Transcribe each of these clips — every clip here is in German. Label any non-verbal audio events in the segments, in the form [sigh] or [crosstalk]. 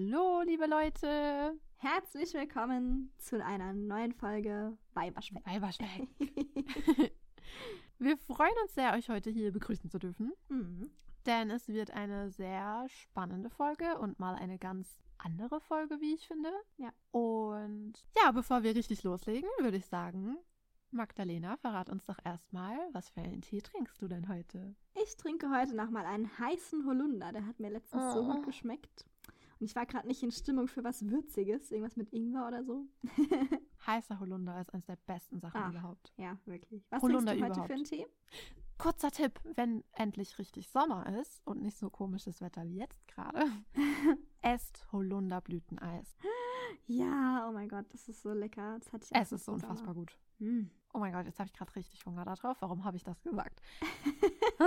Hallo, liebe Leute. Herzlich willkommen zu einer neuen Folge Weiberspeck. Weiberspeck. [laughs] Wir freuen uns sehr, euch heute hier begrüßen zu dürfen, Mhm. denn es wird eine sehr spannende Folge und mal eine ganz andere Folge, wie ich finde. Ja. Und ja, bevor wir richtig loslegen, würde ich sagen, Magdalena, verrat uns doch erstmal, was für einen Tee trinkst du denn heute? Ich trinke heute nochmal einen heißen Holunder. Der hat mir letztens so Oh. gut geschmeckt. Und ich war gerade nicht in Stimmung für was Würziges. Irgendwas mit Ingwer oder so. [laughs] Heißer Holunder ist eines der besten Sachen Ah. überhaupt. Ja, wirklich. Was Holunder trinkst du heute überhaupt. für einen Tee? Kurzer Tipp, wenn endlich richtig Sommer ist und nicht so komisches Wetter wie jetzt gerade, [laughs] esst Holunderblüteneis. [gasps] Ja, oh mein Gott, das ist so lecker. Das hatte ich Es ist so unfassbar Sommer. gut. Mm. Oh mein Gott, jetzt habe ich gerade richtig Hunger darauf. Warum habe ich das gesagt? [laughs]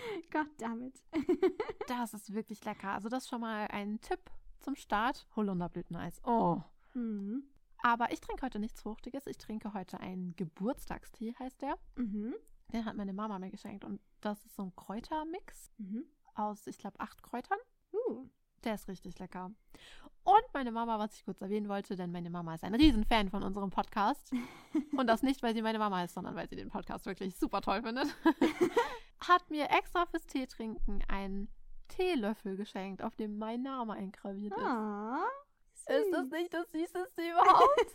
[laughs] Gott damit. [laughs] Das ist wirklich lecker. Also das ist schon mal ein Tipp zum Start. Holunderblüteneis. Oh. Mhm. Aber ich trinke heute nichts Fruchtiges. Ich trinke heute einen Geburtstagstee, heißt der. Mhm. Den hat meine Mama mir geschenkt. Und das ist so ein Kräutermix Mhm. aus, ich glaube, acht Kräutern. Uh. Der ist richtig lecker. Und meine Mama, was ich kurz erwähnen wollte, denn meine Mama ist ein Riesenfan von unserem Podcast. [laughs] Und das nicht, weil sie meine Mama ist, sondern weil sie den Podcast wirklich super toll findet. Hat mir extra fürs Tee trinken einen Teelöffel geschenkt, auf dem mein Name eingraviert ist. Ah, Ist das nicht das Süßeste [laughs] überhaupt?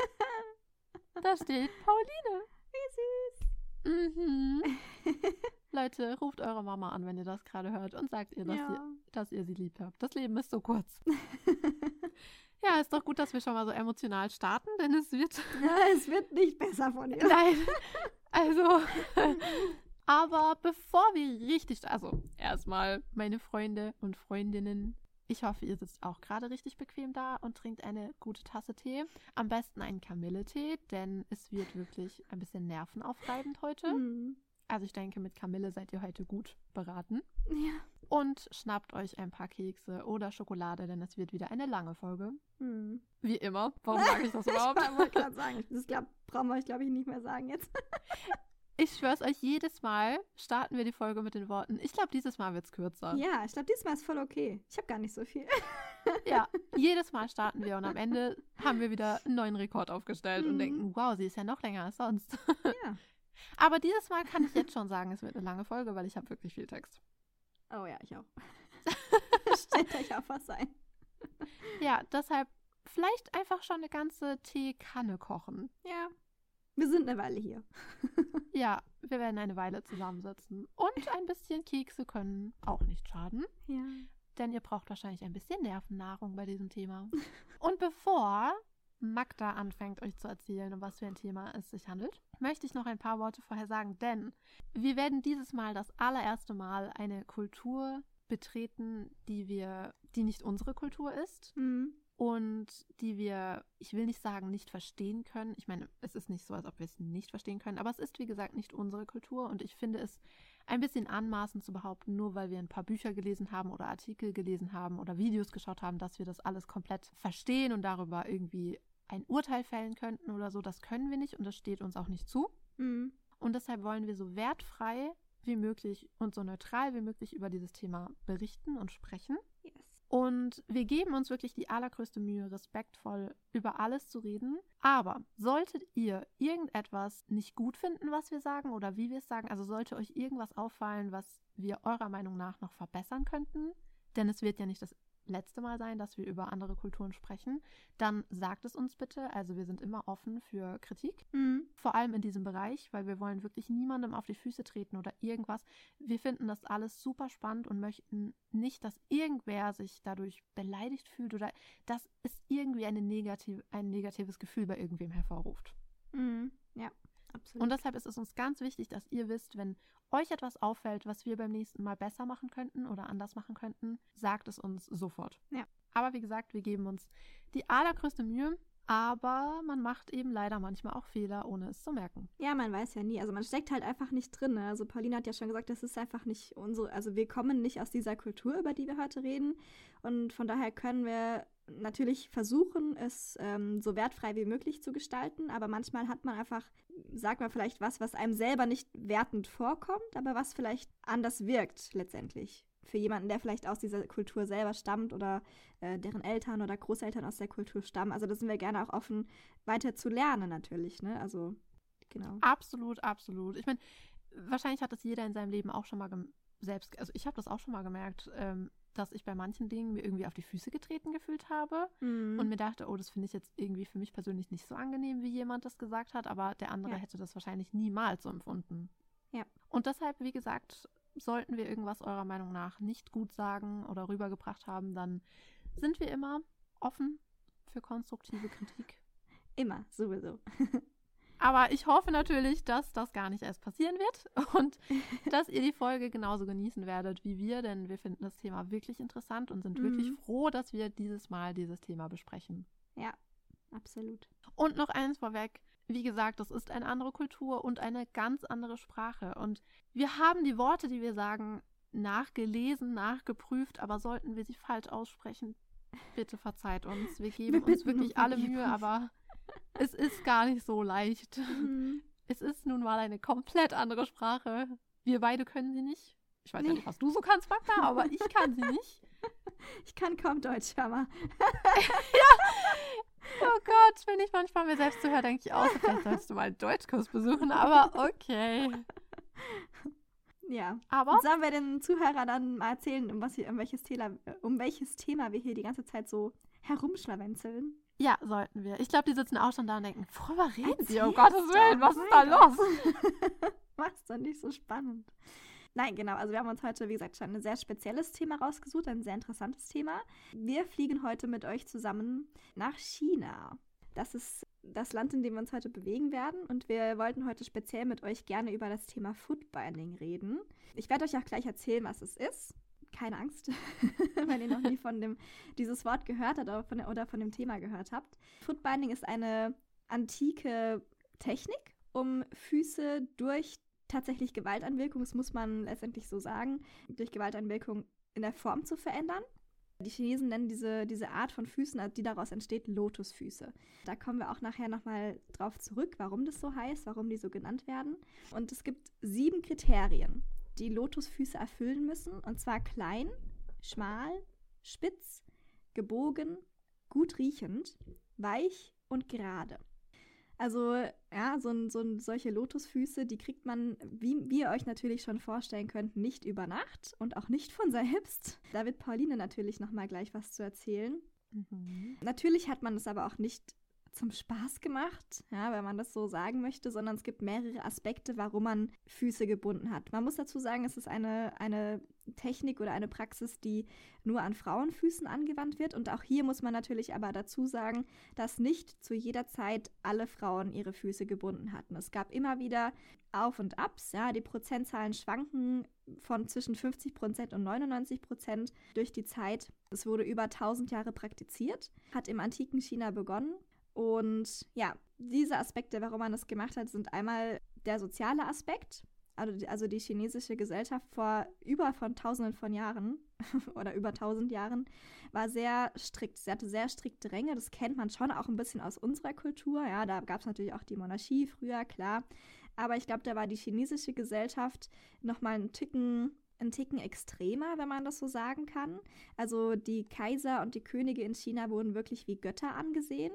da steht Pauline. Wie süß. Mhm. [laughs] Leute, ruft eure Mama an, wenn ihr das gerade hört und sagt ihr, dass, ja. ihr, dass ihr sie lieb habt. Das Leben ist so kurz. [laughs] Ja, ist doch gut, dass wir schon mal so emotional starten, denn es wird. es wird nicht besser von ihr. Nein. Also. Aber bevor wir richtig. Also, erstmal, meine Freunde und Freundinnen. Ich hoffe, ihr sitzt auch gerade richtig bequem da und trinkt eine gute Tasse Tee. Am besten einen Kamilletee, denn es wird wirklich ein bisschen nervenaufreibend heute. Mhm. Also ich denke, mit Kamille seid ihr heute gut beraten. Ja. Und schnappt euch ein paar Kekse oder Schokolade, denn es wird wieder eine lange Folge. Mhm. Wie immer. [laughs] Warum sage ich das überhaupt? Ich wollte gerade sagen, das glaub, brauchen wir euch, glaube ich, nicht mehr sagen jetzt. [laughs] Ich schwör's euch, jedes Mal starten wir die Folge mit den Worten. Ich glaube, dieses Mal wird's kürzer. Ja, ich glaube, diesmal ist voll okay. Ich habe gar nicht so viel. [laughs] Ja, jedes Mal starten wir und am Ende haben wir wieder einen neuen Rekord aufgestellt und Mhm. denken, wow, sie ist ja noch länger als sonst. [laughs] Ja. Aber dieses Mal kann ich jetzt schon sagen, es wird eine lange Folge, weil ich habe wirklich viel Text. Oh ja, ich auch. [laughs] Stellt euch auf was ein. Ja, deshalb vielleicht einfach schon eine ganze Teekanne kochen. Ja. Wir sind eine Weile hier. [laughs] Ja, wir werden eine Weile zusammensitzen. Und ein bisschen Kekse können auch nicht schaden, Ja. denn ihr braucht wahrscheinlich ein bisschen Nervennahrung bei diesem Thema. Und bevor Magda anfängt, euch zu erzählen, um was für ein Thema es sich handelt, möchte ich noch ein paar Worte vorher sagen, denn wir werden dieses Mal das allererste Mal eine Kultur betreten, die wir, die nicht unsere Kultur ist Mhm. Und die wir, ich will nicht sagen, nicht verstehen können. Ich meine, es ist nicht so, als ob wir es nicht verstehen können, aber es ist, wie gesagt, nicht unsere Kultur und ich finde es ein bisschen anmaßend zu behaupten, nur weil wir ein paar Bücher gelesen haben oder Artikel gelesen haben oder Videos geschaut haben, dass wir das alles komplett verstehen und darüber irgendwie ein Urteil fällen könnten oder so. Das können wir nicht und das steht uns auch nicht zu. Mhm. Und deshalb wollen wir so wertfrei wie möglich und so neutral wie möglich über dieses Thema berichten und sprechen. Und wir geben uns wirklich die allergrößte Mühe, respektvoll über alles zu reden. Aber solltet ihr irgendetwas nicht gut finden, was wir sagen oder wie wir es sagen, also sollte euch irgendwas auffallen, was wir eurer Meinung nach noch verbessern könnten, denn es wird ja nicht das letzte Mal sein, dass wir über andere Kulturen sprechen, dann sagt es uns bitte. Also wir sind immer offen für Kritik Mhm. vor allem in diesem Bereich, weil wir wollen wirklich niemandem auf die Füße treten oder irgendwas. Wir finden das alles super spannend und möchten nicht, dass irgendwer sich dadurch beleidigt fühlt oder dass es irgendwie eine negativ, ein negatives Gefühl bei irgendwem hervorruft. Mhm. Ja, absolut. Und deshalb ist es uns ganz wichtig, dass ihr wisst, wenn euch etwas auffällt, was wir beim nächsten Mal besser machen könnten oder anders machen könnten, sagt es uns sofort. Ja. Aber wie gesagt, wir geben uns die allergrößte Mühe, aber man macht eben leider manchmal auch Fehler, ohne es zu merken. Ja, man weiß ja nie. Also man steckt halt einfach nicht drin. Ne? Also Pauline hat ja schon gesagt, das ist einfach nicht unsere, also wir kommen nicht aus dieser Kultur, über die wir heute reden. Und von daher können wir natürlich versuchen, es ähm, so wertfrei wie möglich zu gestalten, aber manchmal hat man einfach, sagt man vielleicht was, was einem selber nicht wertend vorkommt, aber was vielleicht anders wirkt letztendlich. für jemanden, der vielleicht aus dieser Kultur selber stammt oder äh, deren Eltern oder Großeltern aus der Kultur stammen. Also da sind wir gerne auch offen, weiter zu lernen natürlich. Ne? Also genau. Absolut, absolut. Ich meine, wahrscheinlich hat das jeder in seinem Leben auch schon mal selbst, also ich habe das auch schon mal gemerkt, ähm, dass ich bei manchen Dingen mir irgendwie auf die Füße getreten gefühlt habe mhm. und mir dachte, oh, das finde ich jetzt irgendwie für mich persönlich nicht so angenehm, wie jemand das gesagt hat, aber der andere ja. hätte das wahrscheinlich niemals so empfunden. Ja. Und deshalb, wie gesagt, sollten wir irgendwas eurer Meinung nach nicht gut sagen oder rübergebracht haben, dann sind wir immer offen für konstruktive Kritik. [laughs] Immer, sowieso. [laughs] Aber ich hoffe natürlich, dass das gar nicht erst passieren wird [laughs] und [laughs] dass ihr die Folge genauso genießen werdet wie wir, denn wir finden das Thema wirklich interessant und sind mhm. wirklich froh, dass wir dieses Mal dieses Thema besprechen. Ja, absolut. Und noch eins vorweg. Wie gesagt, das ist eine andere Kultur und eine ganz andere Sprache. Und wir haben die Worte, die wir sagen, nachgelesen, nachgeprüft, aber sollten wir sie falsch aussprechen, bitte verzeiht uns. Wir geben wir uns wirklich alle Mühe, aber es ist gar nicht so leicht. Mhm. Es ist nun mal eine komplett andere Sprache. Wir beide können sie nicht. Ich weiß nee. ja nicht, was du so kannst, Magda, aber ich kann sie nicht. [laughs] Ich kann kaum Deutsch, hör mal. [laughs] ja. Oh Gott, wenn ich manchmal mir selbst zuhöre, denke ich auch, vielleicht sollst du mal einen Deutschkurs besuchen, aber okay. Ja. Aber. Sollen wir den Zuhörern dann mal erzählen, um, was hier, um, welches Thema, um welches Thema wir hier die ganze Zeit so herumschlawenzeln? Ja, sollten wir. Ich glaube, die sitzen auch schon da und denken, worüber reden sie? Oh Gottes Willen, was ist da los? Was [laughs] doch nicht so spannend. Nein, genau. Also wir haben uns heute, wie gesagt, schon ein sehr spezielles Thema rausgesucht, ein sehr interessantes Thema. Wir fliegen heute mit euch zusammen nach China. Das ist das Land, in dem wir uns heute bewegen werden. Und wir wollten heute speziell mit euch gerne über das Thema Footbinding reden. Ich werde euch auch gleich erzählen, was es ist keine Angst, [laughs] wenn ihr noch nie von dem, dieses Wort gehört habt oder von, oder von dem Thema gehört habt. Footbinding ist eine antike Technik, um Füße durch tatsächlich Gewaltanwirkung, das muss man letztendlich so sagen, durch Gewaltanwirkung in der Form zu verändern. Die Chinesen nennen diese, diese Art von Füßen, die daraus entsteht, Lotusfüße. Da kommen wir auch nachher nochmal drauf zurück, warum das so heißt, warum die so genannt werden. Und es gibt sieben Kriterien, die Lotusfüße erfüllen müssen. Und zwar klein, schmal, spitz, gebogen, gut riechend, weich und gerade. Also, ja, so, so solche Lotusfüße, die kriegt man, wie, wie ihr euch natürlich schon vorstellen könnt, nicht über Nacht und auch nicht von selbst. Da wird Pauline natürlich nochmal gleich was zu erzählen. Mhm. Natürlich hat man es aber auch nicht zum Spaß gemacht, ja, wenn man das so sagen möchte, sondern es gibt mehrere Aspekte, warum man Füße gebunden hat. Man muss dazu sagen, es ist eine, eine Technik oder eine Praxis, die nur an Frauenfüßen angewandt wird. Und auch hier muss man natürlich aber dazu sagen, dass nicht zu jeder Zeit alle Frauen ihre Füße gebunden hatten. Es gab immer wieder Auf und Abs. Ja, die Prozentzahlen schwanken von zwischen 50 Prozent und 99 Prozent durch die Zeit. Es wurde über 1000 Jahre praktiziert, hat im antiken China begonnen und ja, diese Aspekte, warum man das gemacht hat, sind einmal der soziale Aspekt. Also die, also die chinesische Gesellschaft vor über von tausenden von Jahren [laughs] oder über tausend Jahren war sehr strikt. Sie hatte sehr strikte Ränge. Das kennt man schon auch ein bisschen aus unserer Kultur. Ja, da gab es natürlich auch die Monarchie früher, klar. Aber ich glaube, da war die chinesische Gesellschaft nochmal einen Ticken ein Ticken extremer, wenn man das so sagen kann. Also die Kaiser und die Könige in China wurden wirklich wie Götter angesehen.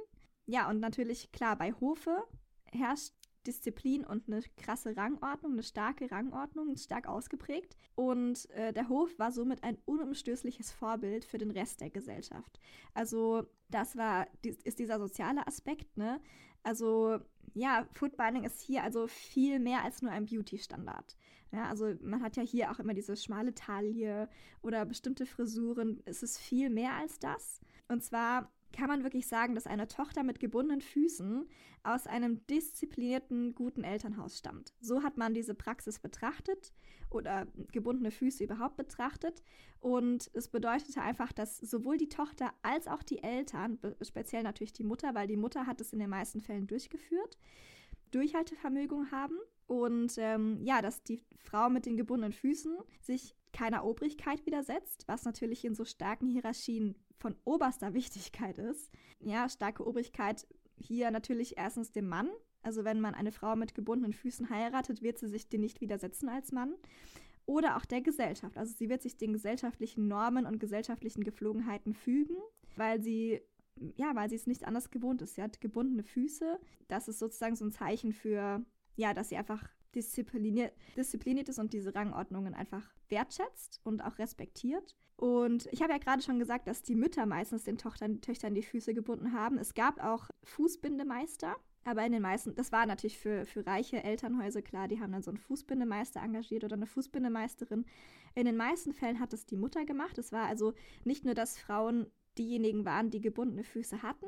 Ja, und natürlich, klar, bei Hofe herrscht Disziplin und eine krasse Rangordnung, eine starke Rangordnung, stark ausgeprägt. Und äh, der Hof war somit ein unumstößliches Vorbild für den Rest der Gesellschaft. Also das war, ist dieser soziale Aspekt, ne? Also ja, Footbinding ist hier also viel mehr als nur ein Beauty-Standard. Ja, also man hat ja hier auch immer diese schmale Taille oder bestimmte Frisuren. Es ist viel mehr als das. Und zwar kann man wirklich sagen, dass eine Tochter mit gebundenen Füßen aus einem disziplinierten, guten Elternhaus stammt. So hat man diese Praxis betrachtet oder gebundene Füße überhaupt betrachtet. Und es bedeutete einfach, dass sowohl die Tochter als auch die Eltern, speziell natürlich die Mutter, weil die Mutter hat es in den meisten Fällen durchgeführt, Durchhaltevermögen haben und ähm, ja, dass die Frau mit den gebundenen Füßen sich keiner Obrigkeit widersetzt, was natürlich in so starken Hierarchien von oberster Wichtigkeit ist. Ja, starke Obrigkeit hier natürlich erstens dem Mann. Also wenn man eine Frau mit gebundenen Füßen heiratet, wird sie sich dir nicht widersetzen als Mann. oder auch der Gesellschaft. Also sie wird sich den gesellschaftlichen Normen und gesellschaftlichen Geflogenheiten fügen, weil sie ja, weil sie es nicht anders gewohnt ist. Sie hat gebundene Füße. Das ist sozusagen so ein Zeichen für, ja, dass sie einfach diszipliniert, diszipliniert ist und diese Rangordnungen einfach wertschätzt und auch respektiert. Und ich habe ja gerade schon gesagt, dass die Mütter meistens den Tochtern, Töchtern die Füße gebunden haben. Es gab auch Fußbindemeister, aber in den meisten, das war natürlich für, für reiche Elternhäuser klar, die haben dann so einen Fußbindemeister engagiert oder eine Fußbindemeisterin. In den meisten Fällen hat das die Mutter gemacht. Es war also nicht nur, dass Frauen diejenigen waren, die gebundene Füße hatten,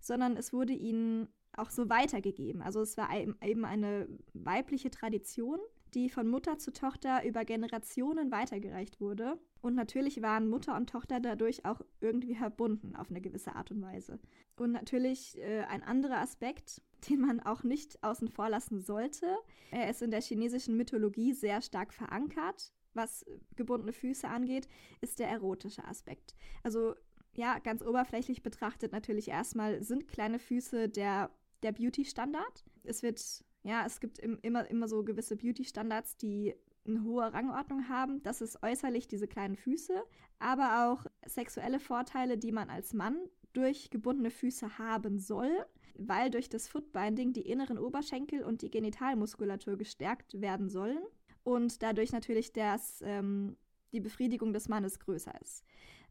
sondern es wurde ihnen auch so weitergegeben. Also es war eben eine weibliche Tradition, die von Mutter zu Tochter über Generationen weitergereicht wurde. Und natürlich waren Mutter und Tochter dadurch auch irgendwie verbunden auf eine gewisse Art und Weise. Und natürlich äh, ein anderer Aspekt, [laughs] den man auch nicht außen vor lassen sollte. Er ist in der chinesischen Mythologie sehr stark verankert. Was gebundene Füße angeht, ist der erotische Aspekt. Also ja, ganz oberflächlich betrachtet natürlich erstmal sind kleine Füße der, der Beauty-Standard. Es wird, ja, es gibt im, immer, immer so gewisse Beauty-Standards, die eine hohe Rangordnung haben. Das ist äußerlich diese kleinen Füße, aber auch sexuelle Vorteile, die man als Mann durch gebundene Füße haben soll, weil durch das Footbinding die inneren Oberschenkel und die Genitalmuskulatur gestärkt werden sollen und dadurch natürlich das, ähm, die Befriedigung des Mannes größer ist.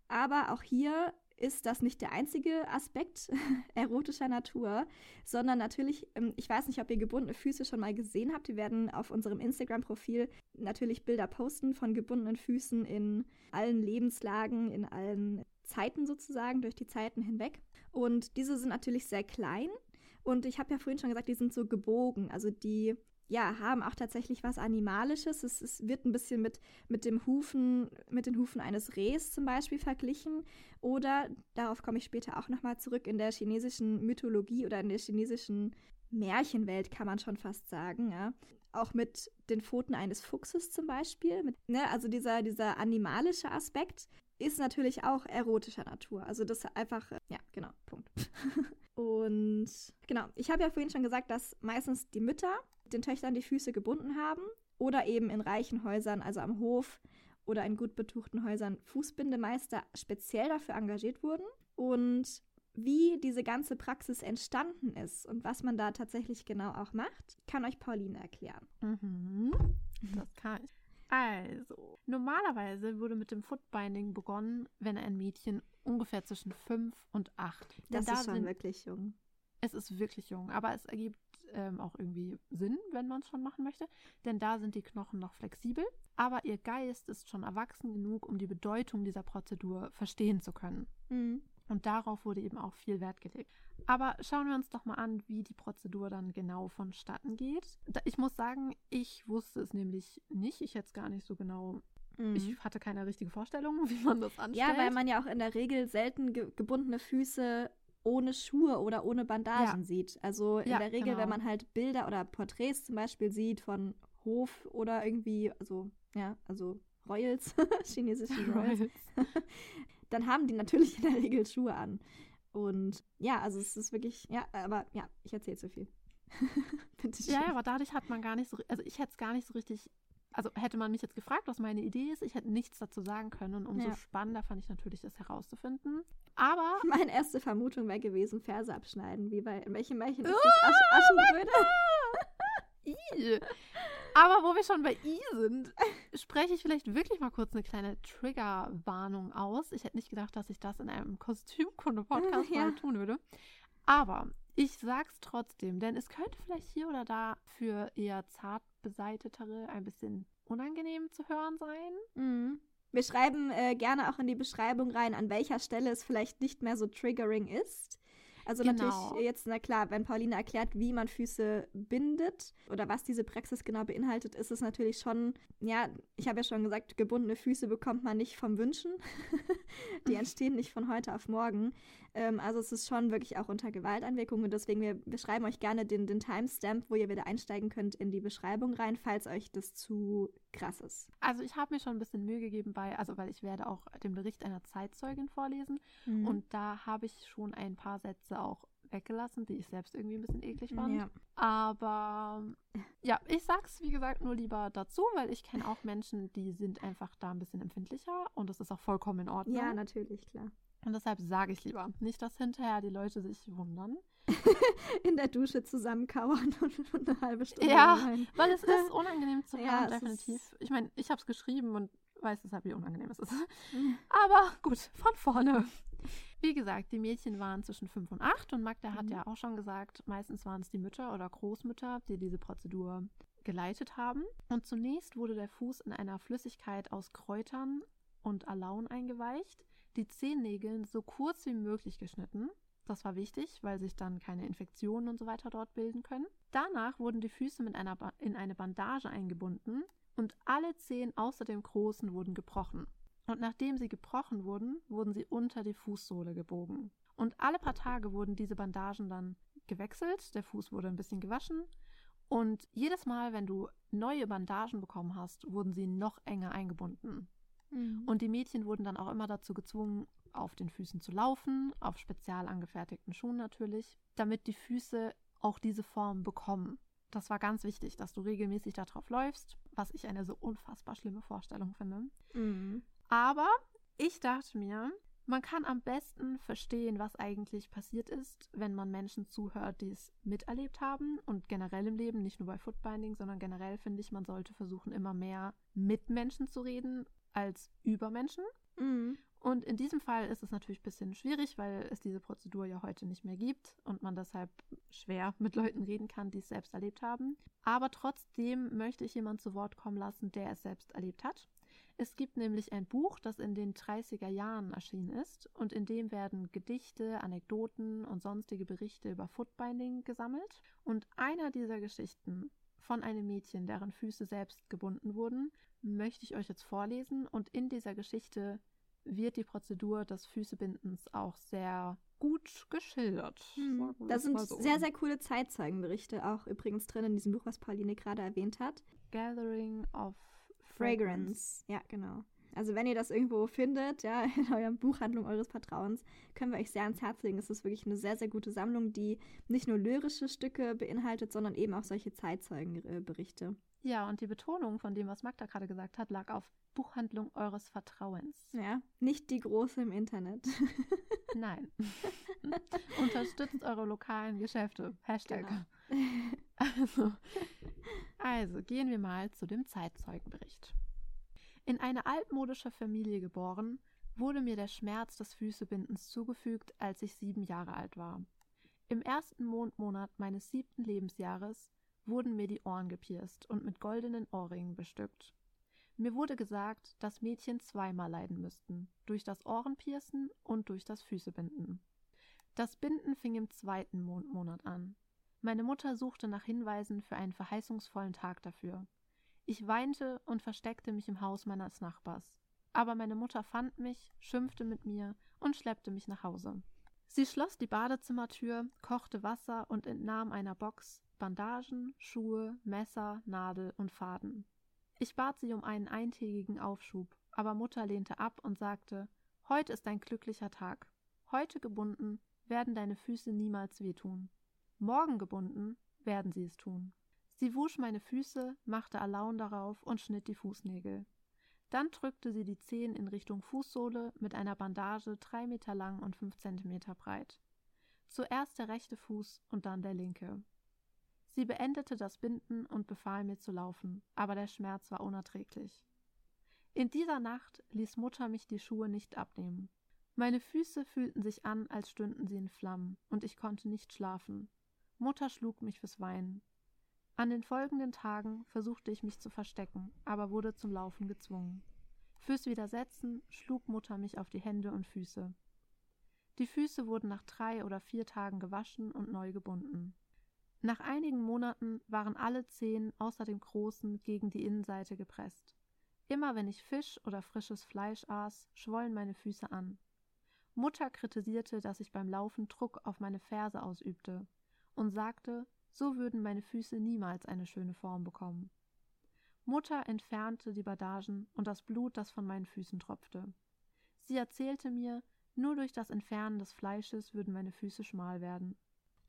Aber auch hier ist das nicht der einzige Aspekt [laughs] erotischer Natur, sondern natürlich, ähm, ich weiß nicht, ob ihr gebundene Füße schon mal gesehen habt. Wir werden auf unserem Instagram-Profil natürlich Bilder posten von gebundenen Füßen in allen Lebenslagen, in allen Zeiten sozusagen, durch die Zeiten hinweg. Und diese sind natürlich sehr klein. Und ich habe ja vorhin schon gesagt, die sind so gebogen. Also die ja, haben auch tatsächlich was Animalisches. Es, es, wird ein bisschen mit, mit dem Hufen, mit den Hufen eines Rehs zum Beispiel verglichen. Oder, darauf komme ich später auch nochmal zurück, in der chinesischen Mythologie oder in der chinesischen Märchenwelt kann man schon fast sagen, ja. Auch mit den Pfoten eines Fuchses zum Beispiel. Mit, ne, also dieser, dieser animalische Aspekt ist natürlich auch erotischer Natur. Also das einfach, ja, genau, Punkt. [laughs] Und genau, ich habe ja vorhin schon gesagt, dass meistens die Mütter den Töchtern die Füße gebunden haben oder eben in reichen Häusern, also am Hof oder in gut betuchten Häusern, Fußbindemeister speziell dafür engagiert wurden. Und wie diese ganze Praxis entstanden ist und was man da tatsächlich genau auch macht, kann euch Pauline erklären. Mhm. Das kann ich. Also, normalerweise wurde mit dem Footbinding begonnen, wenn ein Mädchen ungefähr zwischen fünf und acht. Das da ist schon sind, wirklich jung. Es ist wirklich jung, aber es ergibt ähm, auch irgendwie Sinn, wenn man es schon machen möchte, denn da sind die Knochen noch flexibel, aber ihr Geist ist schon erwachsen genug, um die Bedeutung dieser Prozedur verstehen zu können. Mhm. Und darauf wurde eben auch viel Wert gelegt. Aber schauen wir uns doch mal an, wie die Prozedur dann genau vonstatten geht. Ich muss sagen, ich wusste es nämlich nicht. Ich hätte es gar nicht so genau mhm. ich hatte keine richtige Vorstellung, [laughs] wie man das anstellt. Ja, weil man ja auch in der Regel selten ge gebundene Füße ohne Schuhe oder ohne Bandagen ja. sieht. Also in ja, der Regel, genau. wenn man halt Bilder oder Porträts zum Beispiel sieht von Hof oder irgendwie, also ja, also Royals, [laughs] chinesische Royals, [laughs] dann haben die natürlich in der Regel Schuhe an. Und ja, also es ist wirklich, ja, aber ja, ich erzähle zu viel. [laughs] ja, aber dadurch hat man gar nicht so, also ich hätte es gar nicht so richtig also hätte man mich jetzt gefragt, was meine Idee ist, ich hätte nichts dazu sagen können. Und umso ja. spannender fand ich natürlich, das herauszufinden. Aber. [laughs] Meine erste Vermutung wäre gewesen, Ferse abschneiden. Wie bei in welchem Märchen ist das Asch Aschenbrödel? [laughs] I. Aber wo wir schon bei I sind, spreche ich vielleicht wirklich mal kurz eine kleine Triggerwarnung aus. Ich hätte nicht gedacht, dass ich das in einem Kostümkunde-Podcast [laughs] ja. mal tun würde. Aber ich sag's trotzdem, denn es könnte vielleicht hier oder da für eher zart beseitetere ein bisschen unangenehm zu hören sein. Mhm. Wir schreiben äh, gerne auch in die Beschreibung rein, an welcher Stelle es vielleicht nicht mehr so triggering ist. Also genau. natürlich jetzt, na klar, wenn Pauline erklärt, wie man Füße bindet oder was diese Praxis genau beinhaltet, ist es natürlich schon, ja, ich habe ja schon gesagt, gebundene Füße bekommt man nicht vom Wünschen. [laughs] Die [laughs] entstehen nicht von heute auf morgen. Ähm, also es ist schon wirklich auch unter Gewalteinwirkung und deswegen, wir, wir schreiben euch gerne den, den Timestamp, wo ihr wieder einsteigen könnt, in die Beschreibung rein, falls euch das zu krass ist. Also ich habe mir schon ein bisschen Mühe gegeben bei, also weil ich werde auch den Bericht einer Zeitzeugin vorlesen mhm. und da habe ich schon ein paar Sätze auch weggelassen, die ich selbst irgendwie ein bisschen eklig fand. Ja. Aber ja, ich sag's wie gesagt nur lieber dazu, weil ich kenne auch Menschen, die sind einfach da ein bisschen empfindlicher und das ist auch vollkommen in Ordnung. ja, natürlich, klar. Und deshalb sage ich lieber. Nicht, dass hinterher die Leute sich wundern. [laughs] In der Dusche zusammenkauern und, [laughs] und eine halbe Stunde Ja, rein. Weil es ist [laughs] unangenehm zu Ja, hören, es definitiv. Ich meine, ich habe es geschrieben und weiß deshalb, wie unangenehm es ist. Aber gut, von vorne. Wie gesagt, die Mädchen waren zwischen fünf und acht und Magda hat Mhm. ja auch schon gesagt, meistens waren es die Mütter oder Großmütter, die diese Prozedur geleitet haben. Und zunächst wurde der Fuß in einer Flüssigkeit aus Kräutern und Alaun eingeweicht, die Zehennägeln so kurz wie möglich geschnitten. Das war wichtig, weil sich dann keine Infektionen und so weiter dort bilden können. Danach wurden die Füße mit einer in eine Bandage eingebunden und alle Zehen außer dem großen wurden gebrochen. Und nachdem sie gebrochen wurden, wurden sie unter die Fußsohle gebogen. Und alle paar Tage wurden diese Bandagen dann gewechselt, der Fuß wurde ein bisschen gewaschen und jedes Mal, wenn du neue Bandagen bekommen hast, wurden sie noch enger eingebunden. Mhm. Und die Mädchen wurden dann auch immer dazu gezwungen, auf den Füßen zu laufen, auf spezial angefertigten Schuhen natürlich, damit die Füße auch diese Form bekommen. Das war ganz wichtig, dass du regelmäßig darauf läufst, was ich eine so unfassbar schlimme Vorstellung finde. Mhm. Aber ich dachte mir, man kann am besten verstehen, was eigentlich passiert ist, wenn man Menschen zuhört, die es miterlebt haben und generell im Leben, nicht nur bei Footbinding, sondern generell finde ich, man sollte versuchen, immer mehr mit Menschen zu reden als über Menschen. Mhm. Und in diesem Fall ist es natürlich ein bisschen schwierig, weil es diese Prozedur ja heute nicht mehr gibt und man deshalb schwer mit Leuten reden kann, die es selbst erlebt haben. Aber trotzdem möchte ich jemanden zu Wort kommen lassen, der es selbst erlebt hat. Es gibt nämlich ein Buch, das in den 30er Jahren erschienen ist und in dem werden Gedichte, Anekdoten und sonstige Berichte über Footbinding gesammelt. Und einer dieser Geschichten von einem Mädchen, deren Füße selbst gebunden wurden, möchte ich euch jetzt vorlesen. Und in dieser Geschichte wird die Prozedur des Füßebindens auch sehr gut geschildert. Mhm. Da sind so. sehr, sehr coole Zeitzeugenberichte auch übrigens drin in diesem Buch, was Pauline gerade erwähnt hat. Gathering of Fragrance. Ja, genau. Also wenn ihr das irgendwo findet, ja, [laughs] in eurer Buchhandlung eures Vertrauens, können wir euch sehr ans Herz legen. Es ist wirklich eine sehr, sehr gute Sammlung, die nicht nur lyrische Stücke beinhaltet, sondern eben auch solche Zeitzeugenberichte. Ja, und die Betonung von dem, was Magda gerade gesagt hat, lag auf Buchhandlung eures Vertrauens. Ja, nicht die große im Internet. [laughs] Nein. [laughs] Unterstützt eure lokalen Geschäfte. Hashtag. Genau. Also, also gehen wir mal zu dem Zeitzeugenbericht. In eine altmodische Familie geboren, wurde mir der Schmerz des Füßebindens zugefügt, als ich sieben Jahre alt war. Im ersten Mondmonat meines siebten Lebensjahres wurden mir die Ohren gepierst und mit goldenen Ohrringen bestückt. Mir wurde gesagt, dass Mädchen zweimal leiden müssten, durch das Ohrenpiercen und durch das Füßebinden. Das Binden fing im zweiten Mondmonat an. Meine Mutter suchte nach Hinweisen für einen verheißungsvollen Tag dafür. Ich weinte und versteckte mich im Haus meines Nachbars. Aber meine Mutter fand mich, schimpfte mit mir und schleppte mich nach Hause. Sie schloss die Badezimmertür, kochte Wasser und entnahm einer Box Bandagen, Schuhe, Messer, Nadel und Faden. Ich bat sie um einen eintägigen Aufschub, aber Mutter lehnte ab und sagte, Heute ist ein glücklicher Tag. Heute gebunden werden deine Füße niemals wehtun. Morgen gebunden werden sie es tun. Sie wusch meine Füße, machte Alaun darauf und schnitt die Fußnägel. Dann drückte sie die Zehen in Richtung Fußsohle mit einer Bandage drei Meter lang und fünf Zentimeter breit. Zuerst der rechte Fuß und dann der linke. Sie beendete das Binden und befahl mir zu laufen, aber der Schmerz war unerträglich. In dieser Nacht ließ Mutter mich die Schuhe nicht abnehmen. Meine Füße fühlten sich an, als stünden sie in Flammen, und ich konnte nicht schlafen. Mutter schlug mich fürs Weinen. An den folgenden Tagen versuchte ich mich zu verstecken, aber wurde zum Laufen gezwungen. Fürs Widersetzen schlug Mutter mich auf die Hände und Füße. Die Füße wurden nach drei oder vier Tagen gewaschen und neu gebunden. Nach einigen Monaten waren alle Zehen außer dem großen gegen die Innenseite gepresst. Immer wenn ich Fisch oder frisches Fleisch aß, schwollen meine Füße an. Mutter kritisierte, dass ich beim Laufen Druck auf meine Ferse ausübte und sagte, so würden meine Füße niemals eine schöne Form bekommen. Mutter entfernte die Bandagen und das Blut, das von meinen Füßen tropfte. Sie erzählte mir, nur durch das Entfernen des Fleisches würden meine Füße schmal werden.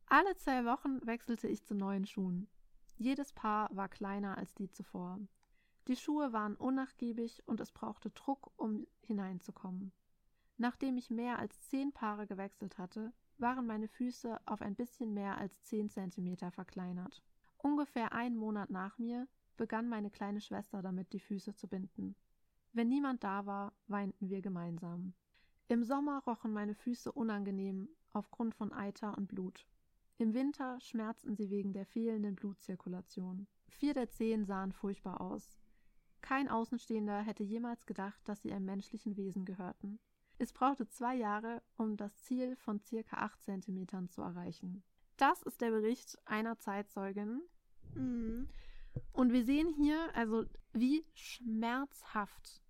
Alle zwei Wochen wechselte ich zu neuen Schuhen. Jedes Paar war kleiner als die zuvor. Die Schuhe waren unnachgiebig und es brauchte Druck, um hineinzukommen. Nachdem ich mehr als zehn Paare gewechselt hatte, waren meine Füße auf ein bisschen mehr als zehn Zentimeter verkleinert. Ungefähr einen Monat nach mir begann meine kleine Schwester damit, die Füße zu binden. Wenn niemand da war, weinten wir gemeinsam. Im Sommer rochen meine Füße unangenehm aufgrund von Eiter und Blut. Im Winter schmerzten sie wegen der fehlenden Blutzirkulation. Vier der zehn sahen furchtbar aus. Kein Außenstehender hätte jemals gedacht, dass sie einem menschlichen Wesen gehörten. Es brauchte zwei Jahre, um das Ziel von circa acht Zentimetern zu erreichen. Das ist der Bericht einer Zeitzeugin. Mhm. Und wir sehen hier also, wie schmerzhaft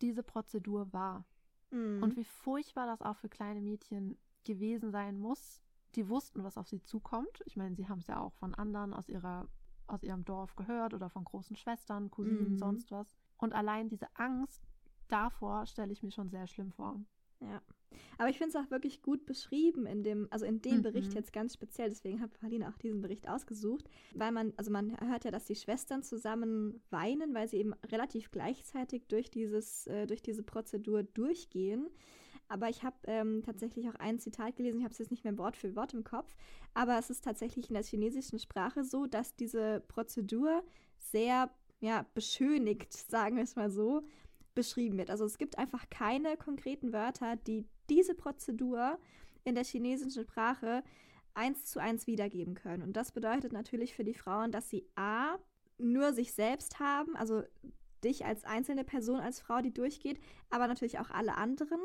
diese Prozedur war. Mhm. Und wie furchtbar das auch für kleine Mädchen gewesen sein muss. Die wussten, was auf sie zukommt. Ich meine, sie haben es ja auch von anderen aus, ihrer, aus ihrem Dorf gehört oder von großen Schwestern, Cousinen, Mhm. sonst was. Und allein diese Angst davor stelle ich mir schon sehr schlimm vor. Ja. Aber ich finde es auch wirklich gut beschrieben in dem, also in dem Mhm. Bericht jetzt ganz speziell, deswegen hat Paulina auch diesen Bericht ausgesucht, weil man, also man hört ja, dass die Schwestern zusammen weinen, weil sie eben relativ gleichzeitig durch dieses, äh, durch diese Prozedur durchgehen. Aber ich habe ähm, tatsächlich auch ein Zitat gelesen, ich habe es jetzt nicht mehr Wort für Wort im Kopf, aber es ist tatsächlich in der chinesischen Sprache so, dass diese Prozedur sehr, ja, beschönigt, sagen wir es mal so, beschrieben wird. Also es gibt einfach keine konkreten Wörter, die diese Prozedur in der chinesischen Sprache eins zu eins wiedergeben können. Und das bedeutet natürlich für die Frauen, dass sie A, nur sich selbst haben, also dich als einzelne Person, als Frau, die durchgeht, aber natürlich auch alle anderen.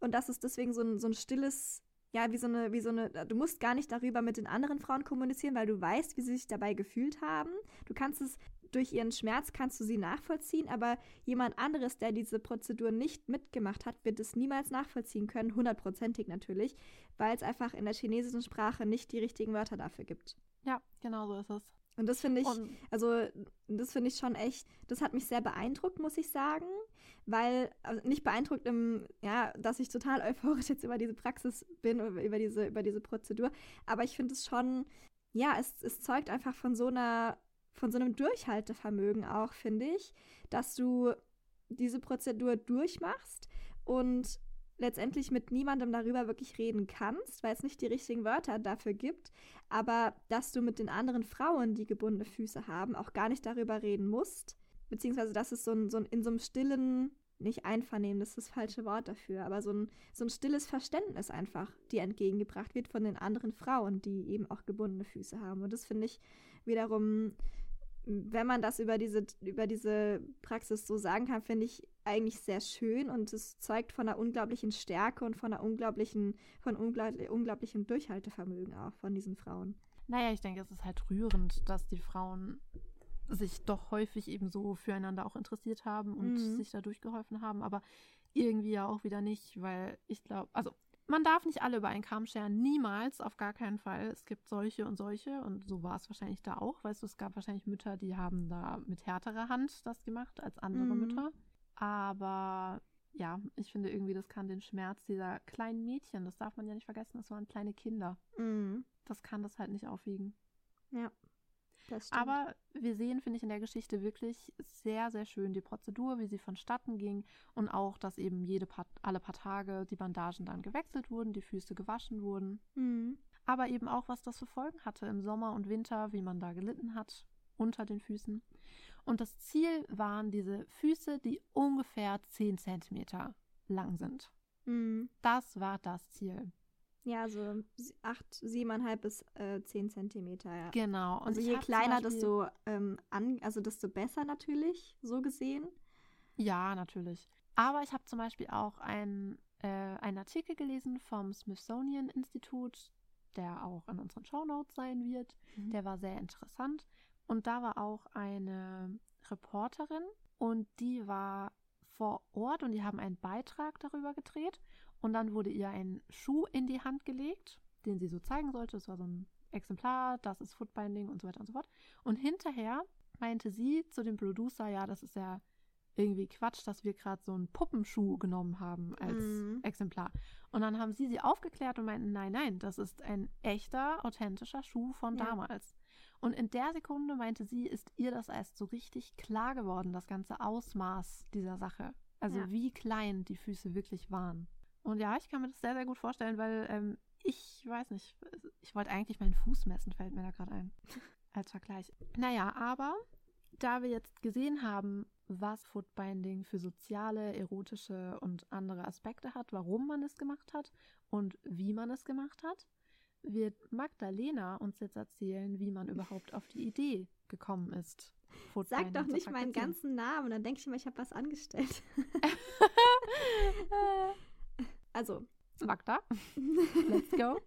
Und das ist deswegen so ein, so ein stilles, ja, wie so eine, wie so eine, du musst gar nicht darüber mit den anderen Frauen kommunizieren, weil du weißt, wie sie sich dabei gefühlt haben. Du kannst es durch ihren Schmerz kannst du sie nachvollziehen, aber jemand anderes, der diese Prozedur nicht mitgemacht hat, wird es niemals nachvollziehen können, hundertprozentig natürlich, weil es einfach in der chinesischen Sprache nicht die richtigen Wörter dafür gibt. Ja, genau so ist es. Und das finde ich, Und also das finde ich schon echt, das hat mich sehr beeindruckt, muss ich sagen, weil, also nicht beeindruckt im, ja, dass ich total euphorisch jetzt über diese Praxis bin, über, diese, über diese Prozedur, aber ich finde es schon, ja, es, es zeugt einfach von so einer, von so einem Durchhaltevermögen auch, finde ich, dass du diese Prozedur durchmachst und letztendlich mit niemandem darüber wirklich reden kannst, weil es nicht die richtigen Wörter dafür gibt, aber dass du mit den anderen Frauen, die gebundene Füße haben, auch gar nicht darüber reden musst, beziehungsweise dass es so ein, so ein in so einem stillen, nicht einvernehmen, das ist das falsche Wort dafür, aber so ein, so ein stilles Verständnis einfach dir entgegengebracht wird von den anderen Frauen, die eben auch gebundene Füße haben. Und das finde ich wiederum, wenn man das über diese, über diese Praxis so sagen kann, finde ich eigentlich sehr schön und es zeugt von einer unglaublichen Stärke und von einer unglaublichen, von unglaublich, unglaublichem Durchhaltevermögen auch von diesen Frauen. naja, ich denke, es ist halt rührend, dass die Frauen sich doch häufig eben so füreinander auch interessiert haben und Mhm. sich da durchgeholfen haben, aber irgendwie ja auch wieder nicht, weil ich glaube, also man darf nicht alle über einen Kamm scheren, niemals, auf gar keinen Fall. Es gibt solche und solche und so war es wahrscheinlich da auch. Weißt du, es gab wahrscheinlich Mütter, die haben da mit härterer Hand das gemacht als andere Mhm. Mütter. Aber ja, ich finde irgendwie, das kann den Schmerz dieser kleinen Mädchen, das darf man ja nicht vergessen, das waren kleine Kinder. Mhm. Das kann das halt nicht aufwiegen. Stimmt. Aber wir sehen, finde ich, in der Geschichte wirklich sehr, sehr schön die Prozedur, wie sie vonstatten ging und auch, dass eben jede paar, alle paar Tage die Bandagen dann gewechselt wurden, die Füße gewaschen wurden. Mhm. Aber eben auch, was das für Folgen hatte im Sommer und Winter, wie man da gelitten hat unter den Füßen. Und das Ziel waren diese Füße, die ungefähr 10 Zentimeter lang sind. Mhm. Das war das Ziel. Ja, so acht, siebeneinhalb bis äh, zehn Zentimeter, ja. Genau. Und also je kleiner, desto ähm, an, also desto besser natürlich, so gesehen. Ja, natürlich. Aber ich habe zum Beispiel auch ein, äh, einen Artikel gelesen vom Smithsonian Institut, der auch in unseren Shownotes sein wird. Mhm. Der war sehr interessant. Und da war auch eine Reporterin und die war vor Ort und die haben einen Beitrag darüber gedreht. Und dann wurde ihr ein Schuh in die Hand gelegt, den sie so zeigen sollte. Das war so ein Exemplar, das ist Footbinding und so weiter und so fort. Und hinterher meinte sie zu dem Producer, ja, das ist ja irgendwie Quatsch, dass wir gerade so einen Puppenschuh genommen haben als Mhm. Exemplar. Und dann haben sie sie aufgeklärt und meinten, nein, nein, das ist ein echter, authentischer Schuh von Ja. damals. Und in der Sekunde meinte sie, ist ihr das erst so richtig klar geworden, das ganze Ausmaß dieser Sache. Also Ja. wie klein die Füße wirklich waren. Und ja, ich kann mir das sehr, sehr gut vorstellen, weil ähm, ich weiß nicht, ich wollte eigentlich meinen Fuß messen, fällt mir da gerade ein. [laughs] Als Vergleich. Naja, aber da wir jetzt gesehen haben, was Footbinding für soziale, erotische und andere Aspekte hat, warum man es gemacht hat und wie man es gemacht hat, wird Magdalena uns jetzt erzählen, wie man überhaupt auf die Idee gekommen ist. Sag Footbinding doch zu nicht meinen ganzen Namen, dann denke ich immer, ich habe was angestellt. [laughs] [laughs] also, Magda, [laughs] let's go.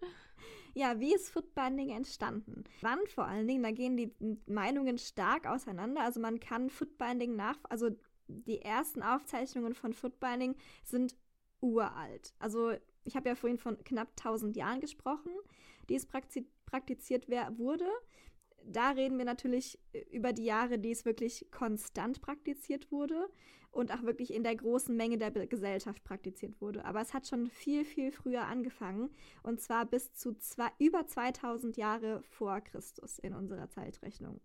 ja, wie ist Footbinding entstanden? Wann vor allen Dingen? Da gehen die Meinungen stark auseinander. Also man kann Footbinding nach, also die ersten Aufzeichnungen von Footbinding sind uralt. Also ich habe ja vorhin von knapp 1000 Jahren gesprochen, die es prakti praktiziert wurde. Da reden wir natürlich über die Jahre, die es wirklich konstant praktiziert wurde und auch wirklich in der großen Menge der Gesellschaft praktiziert wurde. Aber es hat schon viel, viel früher angefangen und zwar bis zu zwei, über 2000 Jahre vor Christus in unserer Zeitrechnung.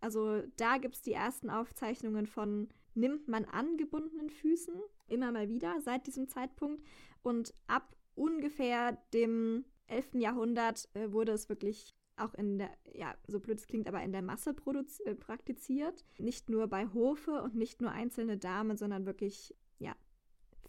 Also da gibt es die ersten Aufzeichnungen von nimmt man angebundenen Füßen immer mal wieder seit diesem Zeitpunkt und ab ungefähr dem 11. Jahrhundert äh, wurde es wirklich auch in der, ja, so blöd es klingt, aber in der Masse äh, praktiziert. Nicht nur bei Hofe und nicht nur einzelne Damen, sondern wirklich, ja,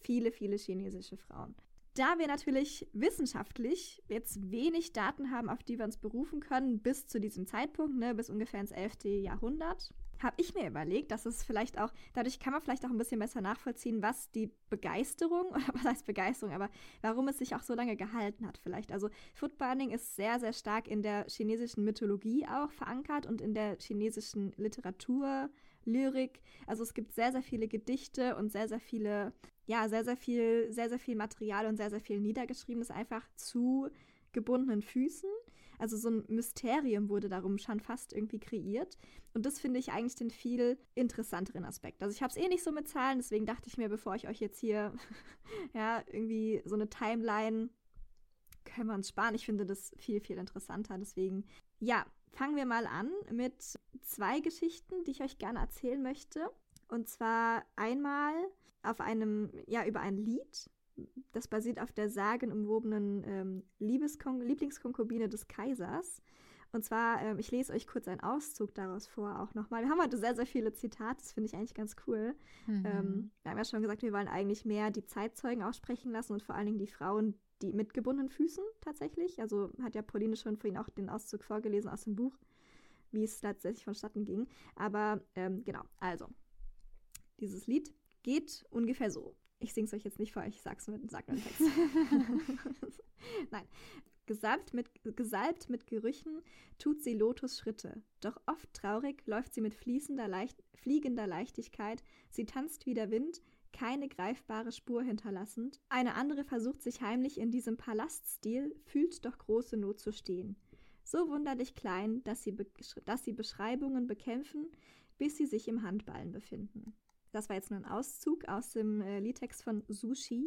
viele, viele chinesische Frauen. Da wir natürlich wissenschaftlich jetzt wenig Daten haben, auf die wir uns berufen können, bis zu diesem Zeitpunkt, ne, bis ungefähr ins 11. Jahrhundert, habe ich mir überlegt, dass es vielleicht auch, dadurch kann man vielleicht auch ein bisschen besser nachvollziehen, was die Begeisterung, [laughs] oder was heißt Begeisterung, aber warum es sich auch so lange gehalten hat vielleicht. Also Footbinding ist sehr, sehr stark in der chinesischen Mythologie auch verankert und in der chinesischen Literatur, Lyrik. Also es gibt sehr, sehr viele Gedichte und sehr, sehr viele, ja, sehr, sehr viel, sehr, sehr viel Material und sehr, sehr viel Niedergeschriebenes einfach zu gebundenen Füßen. Also so ein Mysterium wurde darum schon fast irgendwie kreiert. Und das finde ich eigentlich den viel interessanteren Aspekt. Also ich habe es eh nicht so mit Zahlen, deswegen dachte ich mir, bevor ich euch jetzt hier [laughs] ja irgendwie so eine Timeline können wir uns sparen. Ich finde das viel, viel interessanter. Deswegen, ja, fangen wir mal an mit zwei Geschichten, die ich euch gerne erzählen möchte. Und zwar einmal auf einem, ja, über ein Lied. Das basiert auf der sagenumwobenen ähm, Liebeskon Lieblingskonkubine des Kaisers. Und zwar, ähm, ich lese euch kurz einen Auszug daraus vor, auch nochmal. Wir haben heute sehr, sehr viele Zitate, das finde ich eigentlich ganz cool. Mhm. Ähm, wir haben ja schon gesagt, wir wollen eigentlich mehr die Zeitzeugen aussprechen lassen und vor allen Dingen die Frauen, die mit gebundenen Füßen tatsächlich. Also hat ja Pauline schon vorhin auch den Auszug vorgelesen aus dem Buch, wie es tatsächlich vonstatten ging. Aber ähm, genau, also, dieses Lied geht ungefähr so. Ich singe es euch jetzt nicht vor, ich sag's mit, sag nur Text. [laughs] Nein. Gesalbt mit, gesalbt mit Gerüchen tut sie Lotusschritte, doch oft traurig läuft sie mit fließender Leicht, fliegender Leichtigkeit, sie tanzt wie der Wind, keine greifbare Spur hinterlassend. Eine andere versucht sich heimlich in diesem Palaststil, fühlt doch große Not zu stehen. So wunderlich klein, dass sie, dass sie Beschreibungen bekämpfen, bis sie sich im Handballen befinden. Das war jetzt nur ein Auszug aus dem äh, Liedtext von Sushi.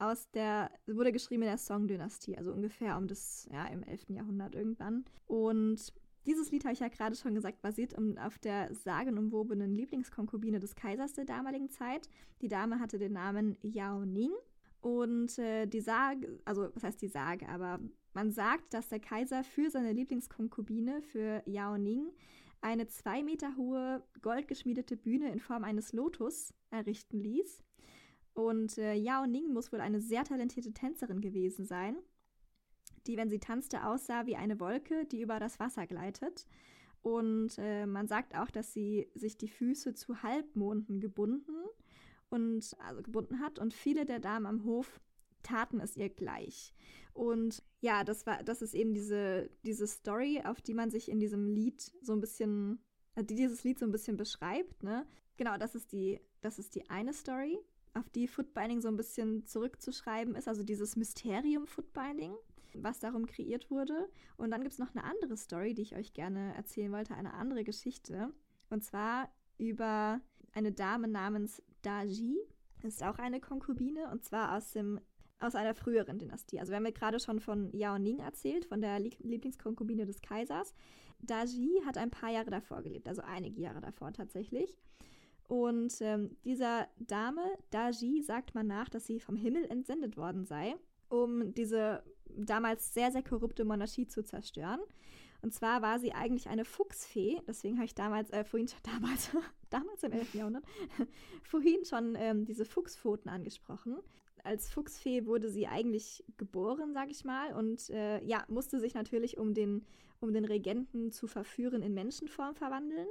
Aus der, wurde geschrieben in der Song-Dynastie, also ungefähr um das, ja, im 11. Jahrhundert irgendwann. Und dieses Lied, habe ich ja gerade schon gesagt, basiert um, auf der sagenumwobenen Lieblingskonkubine des Kaisers der damaligen Zeit. Die Dame hatte den Namen Yao Ning. Und äh, die Sage, also was heißt die Sage, aber man sagt, dass der Kaiser für seine Lieblingskonkubine, für Yao Ning, eine zwei Meter hohe goldgeschmiedete Bühne in Form eines Lotus errichten ließ. Und äh, Yao Ning muss wohl eine sehr talentierte Tänzerin gewesen sein, die, wenn sie tanzte, aussah wie eine Wolke, die über das Wasser gleitet. Und äh, man sagt auch, dass sie sich die Füße zu Halbmonden gebunden und also gebunden hat und viele der Damen am Hof taten es ihr gleich. Und ja, das war, das ist eben diese, diese Story, auf die man sich in diesem Lied so ein bisschen, äh, die dieses Lied so ein bisschen beschreibt, ne? Genau, das ist die, das ist die eine Story, auf die Footbinding so ein bisschen zurückzuschreiben ist, also dieses Mysterium Footbinding, was darum kreiert wurde. Und dann gibt es noch eine andere Story, die ich euch gerne erzählen wollte, eine andere Geschichte. Und zwar über eine Dame namens Daji, ist auch eine Konkubine und zwar aus dem aus einer früheren Dynastie. Also wir haben ja gerade schon von Yao Ning erzählt, von der Lieblingskonkubine des Kaisers. Daji hat ein paar Jahre davor gelebt, also einige Jahre davor tatsächlich. Und ähm, dieser Dame, Daji, sagt man nach, dass sie vom Himmel entsendet worden sei, um diese damals sehr, sehr korrupte Monarchie zu zerstören. Und zwar war sie eigentlich eine Fuchsfee, deswegen habe ich damals, äh, vorhin schon, [laughs] damals, damals im 11. Jahrhundert, [laughs] vorhin schon ähm, diese Fuchspfoten angesprochen. Als Fuchsfee wurde sie eigentlich geboren, sage ich mal, und äh, ja, musste sich natürlich, um den, um den Regenten zu verführen, in Menschenform verwandeln.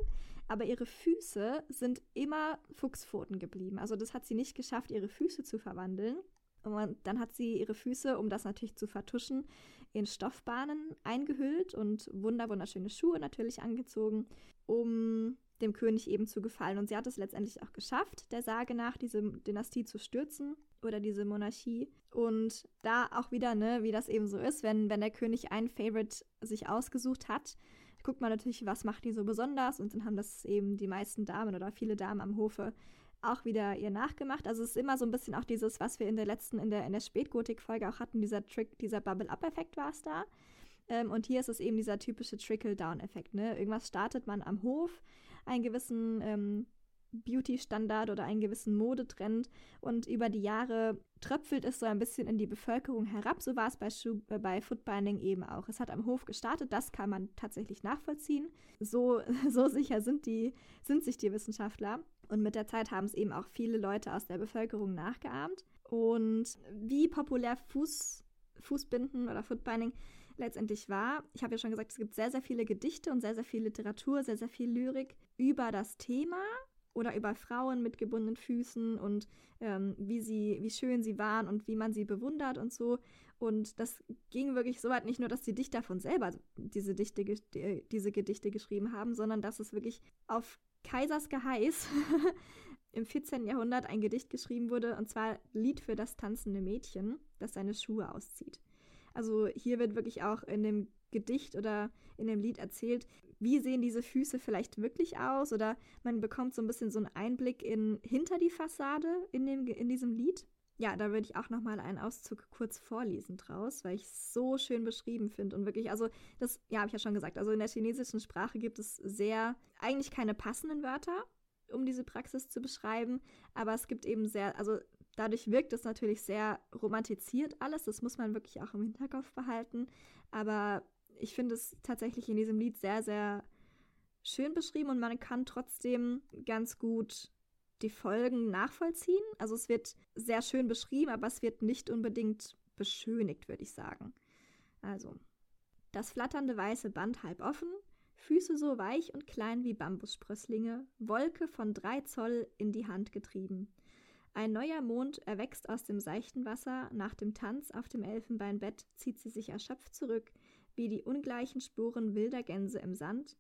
Aber ihre Füße sind immer Fuchspfoten geblieben. Also das hat sie nicht geschafft, ihre Füße zu verwandeln. Und dann hat sie ihre Füße, um das natürlich zu vertuschen, in Stoffbahnen eingehüllt und wunderschöne Schuhe natürlich angezogen, um dem König eben zu gefallen. Und sie hat es letztendlich auch geschafft, der Sage nach, diese Dynastie zu stürzen oder diese Monarchie. Und da auch wieder, ne, wie das eben so ist, wenn, wenn der König einen Favorite sich ausgesucht hat, guckt man natürlich, was macht die so besonders. Und dann haben das eben die meisten Damen oder viele Damen am Hofe auch wieder ihr nachgemacht. Also es ist immer so ein bisschen auch dieses, was wir in der letzten, in der, in der Spätgotik-Folge auch hatten, dieser Trick, dieser Bubble-Up-Effekt war es da. Ähm, und hier ist es eben dieser typische Trickle-Down-Effekt. Ne? Irgendwas startet man am Hof, einen gewissen ähm, Beauty-Standard oder einen gewissen Modetrend und über die Jahre tröpfelt es so ein bisschen in die Bevölkerung herab. So war es bei, Schuh, äh, bei Footbinding eben auch. Es hat am Hof gestartet, das kann man tatsächlich nachvollziehen. So, [laughs] so sicher sind, die, sind sich die Wissenschaftler. Und mit der Zeit haben es eben auch viele Leute aus der Bevölkerung nachgeahmt. Und wie populär Fuß, Fußbinden oder Footbinding letztendlich war, ich habe ja schon gesagt, es gibt sehr, sehr viele Gedichte und sehr, sehr viel Literatur, sehr, sehr viel Lyrik über das Thema oder über Frauen mit gebundenen Füßen und ähm, wie sie, wie schön sie waren und wie man sie bewundert und so. Und das ging wirklich so weit, nicht nur, dass die Dichter von selber diese, Dichte, diese Gedichte geschrieben haben, sondern dass es wirklich auf Kaisers Geheiß [laughs] im 14. Jahrhundert ein Gedicht geschrieben wurde, und zwar Lied für das tanzende Mädchen, das seine Schuhe auszieht. Also hier wird wirklich auch in dem Gedicht oder in dem Lied erzählt, wie sehen diese Füße vielleicht wirklich aus oder man bekommt so ein bisschen so einen Einblick in hinter die Fassade in, dem, in diesem Lied. Ja, da würde ich auch noch mal einen Auszug kurz vorlesen draus, weil ich es so schön beschrieben finde und wirklich, also das, ja, habe ich ja schon gesagt, also in der chinesischen Sprache gibt es sehr, eigentlich keine passenden Wörter, um diese Praxis zu beschreiben, aber es gibt eben sehr, also dadurch wirkt es natürlich sehr romantisiert alles, das muss man wirklich auch im Hinterkopf behalten, aber ich finde es tatsächlich in diesem Lied sehr, sehr schön beschrieben und man kann trotzdem ganz gut die Folgen nachvollziehen. Also es wird sehr schön beschrieben, aber es wird nicht unbedingt beschönigt, würde ich sagen. Also, das flatternde weiße Band halb offen, Füße so weich und klein wie Bambussprösslinge, Wolke von drei Zoll in die Hand getrieben. Ein neuer Mond erwächst aus dem seichten Wasser, nach dem Tanz auf dem Elfenbeinbett zieht sie sich erschöpft zurück, wie die ungleichen Spuren wilder Gänse im Sand,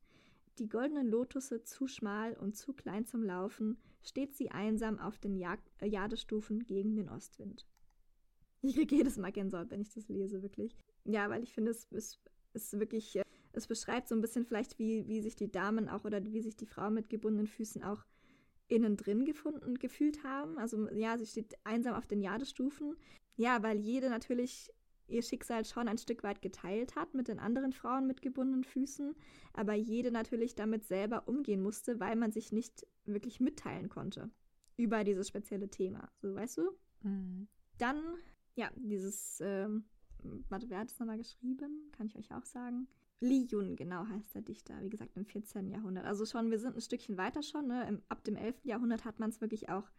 die goldenen Lotusse zu schmal und zu klein zum Laufen, steht sie einsam auf den Jag äh, Jadestufen gegen den Ostwind. [laughs] Ich kriege jedes Mal Gänsehaut, wenn ich das lese, wirklich. Ja, weil ich finde, es ist, ist wirklich, äh, es beschreibt so ein bisschen vielleicht, wie, wie sich die Damen auch oder wie sich die Frauen mit gebundenen Füßen auch innen drin gefunden, gefühlt haben. Also ja, sie steht einsam auf den Jadestufen. Ja, weil jede natürlich ihr Schicksal schon ein Stück weit geteilt hat mit den anderen Frauen mit gebundenen Füßen, aber jede natürlich damit selber umgehen musste, weil man sich nicht wirklich mitteilen konnte über dieses spezielle Thema. So, weißt du? Mhm. Dann, ja, dieses, ähm, warte, wer hat es nochmal geschrieben? Kann ich euch auch sagen. Li Yun, genau heißt der Dichter, wie gesagt, im 14. Jahrhundert. Also schon, wir sind ein Stückchen weiter schon. Ne? Im, ab dem 11. Jahrhundert hat man es wirklich auch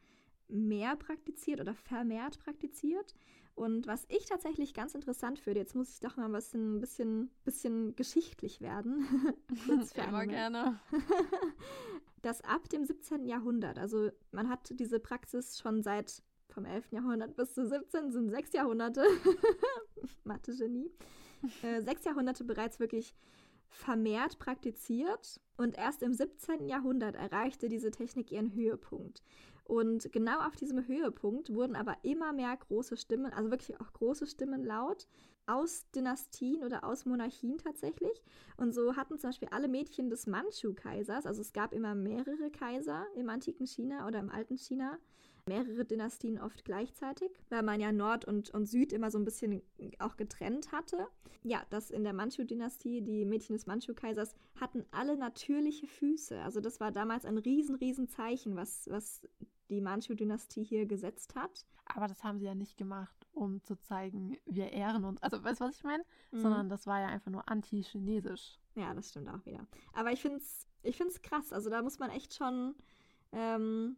mehr praktiziert oder vermehrt praktiziert. Und was ich tatsächlich ganz interessant finde, jetzt muss ich doch mal ein bisschen, bisschen, bisschen geschichtlich werden. [laughs] Kurz für [laughs] Immer gerne. [laughs] dass ab dem 17. Jahrhundert, also man hat diese Praxis schon seit vom 11. Jahrhundert bis zum 17. sind sechs Jahrhunderte, Mathe-Genie, äh, sechs Jahrhunderte bereits wirklich vermehrt praktiziert und erst im 17. Jahrhundert erreichte diese Technik ihren Höhepunkt. Und genau auf diesem Höhepunkt wurden aber immer mehr große Stimmen, also wirklich auch große Stimmen laut, aus Dynastien oder aus Monarchien tatsächlich. Und so hatten zum Beispiel alle Mädchen des Manchu-Kaisers, also es gab immer mehrere Kaiser im antiken China oder im alten China, mehrere Dynastien oft gleichzeitig, weil man ja Nord und, und Süd immer so ein bisschen auch getrennt hatte. Ja, dass in der Manchu-Dynastie die Mädchen des Manchu-Kaisers hatten alle natürliche Füße. Also das war damals ein riesen, riesen Zeichen, was, was die Manchu-Dynastie hier gesetzt hat. Aber das haben sie ja nicht gemacht, um zu zeigen, wir ehren uns. Also, weißt du, was ich meine? Mhm. Sondern das war ja einfach nur anti-chinesisch. Ja, das stimmt auch wieder. Aber ich finde es ich find's krass. Also, da muss man echt schon ähm,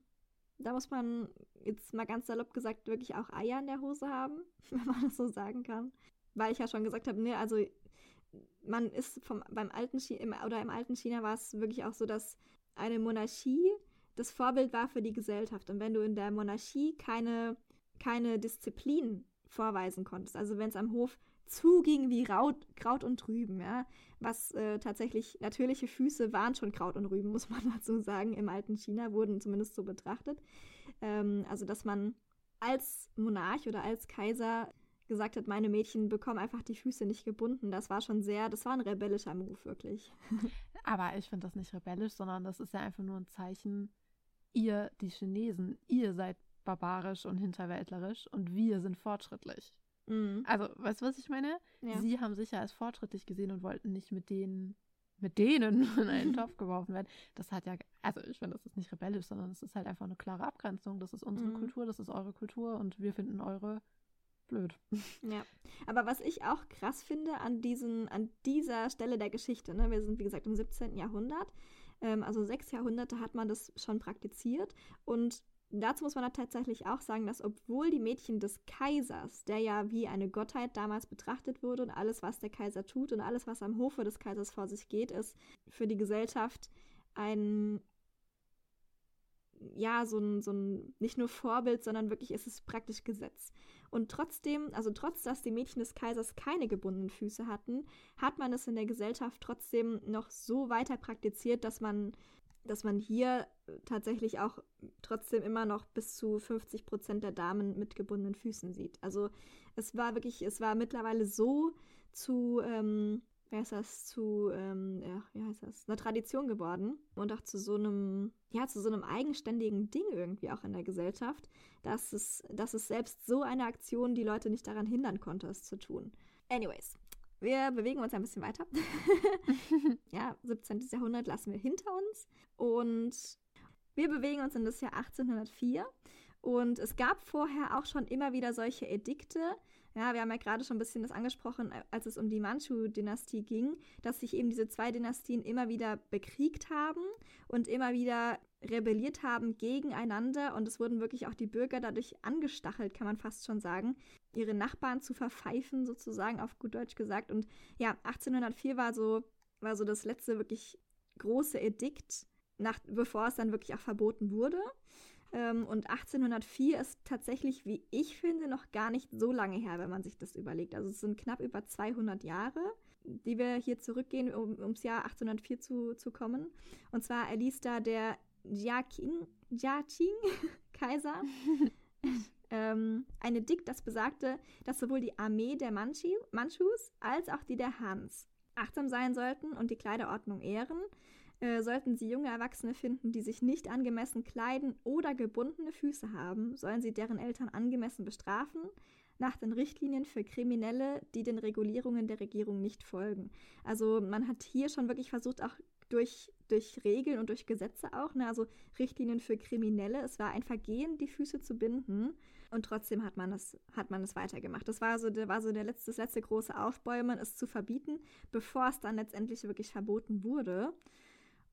da muss man jetzt mal ganz salopp gesagt wirklich auch Eier in der Hose haben, [laughs] wenn man das so sagen kann. Weil ich ja schon gesagt habe, ne, also man ist vom, beim alten China, oder im alten China war es wirklich auch so, dass eine Monarchie das Vorbild war für die Gesellschaft. Und wenn du in der Monarchie keine, keine Disziplin vorweisen konntest, also wenn es am Hof zuging wie Raut, Kraut und Rüben, ja. Was äh, tatsächlich natürliche Füße waren schon Kraut und Rüben, [laughs] muss man dazu sagen. Im alten China wurden zumindest so betrachtet. Ähm, also, dass man als Monarch oder als Kaiser gesagt hat, meine Mädchen bekommen einfach die Füße nicht gebunden. Das war schon sehr, das war ein rebellischer Move, wirklich. [laughs] Aber ich finde das nicht rebellisch, sondern das ist ja einfach nur ein Zeichen, ihr, die Chinesen, ihr seid barbarisch und hinterwäldlerisch und wir sind fortschrittlich. Mhm. Also, weißt du, was ich meine? Ja. Sie haben sich ja als fortschrittlich gesehen und wollten nicht mit denen, mit denen [laughs] in einen Topf geworfen werden. Das hat ja, also ich finde, das ist nicht rebellisch, sondern es ist halt einfach eine klare Abgrenzung. Das ist unsere mhm. Kultur, das ist eure Kultur und wir finden eure blöd. Ja, aber was ich auch krass finde an, diesen, an dieser Stelle der Geschichte, ne, wir sind wie gesagt im 17. Jahrhundert, ähm, also sechs Jahrhunderte hat man das schon praktiziert und Dazu muss man tatsächlich auch sagen, dass obwohl die Mädchen des Kaisers, der ja wie eine Gottheit damals betrachtet wurde und alles, was der Kaiser tut und alles, was am Hofe des Kaisers vor sich geht, ist für die Gesellschaft ein, ja, so ein, so ein, nicht nur Vorbild, sondern wirklich ist es praktisch Gesetz. Und trotzdem, also trotz, dass die Mädchen des Kaisers keine gebundenen Füße hatten, hat man es in der Gesellschaft trotzdem noch so weiter praktiziert, dass man dass man hier äh, tatsächlich auch trotzdem immer noch bis zu 50 Prozent der Damen mit gebundenen Füßen sieht. Also es war wirklich, es war mittlerweile so zu, ähm, wie heißt das, zu, ähm, ja, wie heißt das, einer Tradition geworden und auch zu so einem, ja, zu so einem eigenständigen Ding irgendwie auch in der Gesellschaft, dass es, dass es selbst so eine Aktion die Leute nicht daran hindern konnte, es zu tun. Anyways, wir bewegen uns ein bisschen weiter. [laughs] ja, 17. Jahrhundert lassen wir hinter uns. Und wir bewegen uns in das Jahr 1804. Und es gab vorher auch schon immer wieder solche Edikte. Ja, wir haben ja gerade schon ein bisschen das angesprochen, als es um die Manchu-Dynastie ging, dass sich eben diese zwei Dynastien immer wieder bekriegt haben und immer wieder rebelliert haben gegeneinander. Und es wurden wirklich auch die Bürger dadurch angestachelt, kann man fast schon sagen, ihre Nachbarn zu verpfeifen, sozusagen, auf gut Deutsch gesagt. Und ja, 1804 war so, war so das letzte wirklich große Edikt, nach, bevor es dann wirklich auch verboten wurde. Ähm, und 1804 ist tatsächlich, wie ich finde, noch gar nicht so lange her, wenn man sich das überlegt. Also es sind knapp über 200 Jahre, die wir hier zurückgehen, um ums Jahr 1804 zu, zu kommen. Und zwar erließ da der Jiaqing, Jiaqing [laughs] Kaiser [laughs] ähm, ein Edikt, das besagte, dass sowohl die Armee der Manchus als auch die der Hans achtsam sein sollten und die Kleiderordnung ehren. Äh, sollten sie junge Erwachsene finden, die sich nicht angemessen kleiden oder gebundene Füße haben, sollen sie deren Eltern angemessen bestrafen, nach den Richtlinien für Kriminelle, die den Regulierungen der Regierung nicht folgen. Also man hat hier schon wirklich versucht, auch durch, durch Regeln und durch Gesetze auch, ne, also Richtlinien für Kriminelle. Es war ein Vergehen, die Füße zu binden. Und trotzdem hat man es, hat man es weitergemacht. Das war so, der, war so der letzte, das letzte große Aufbäumen, es zu verbieten, bevor es dann letztendlich wirklich verboten wurde.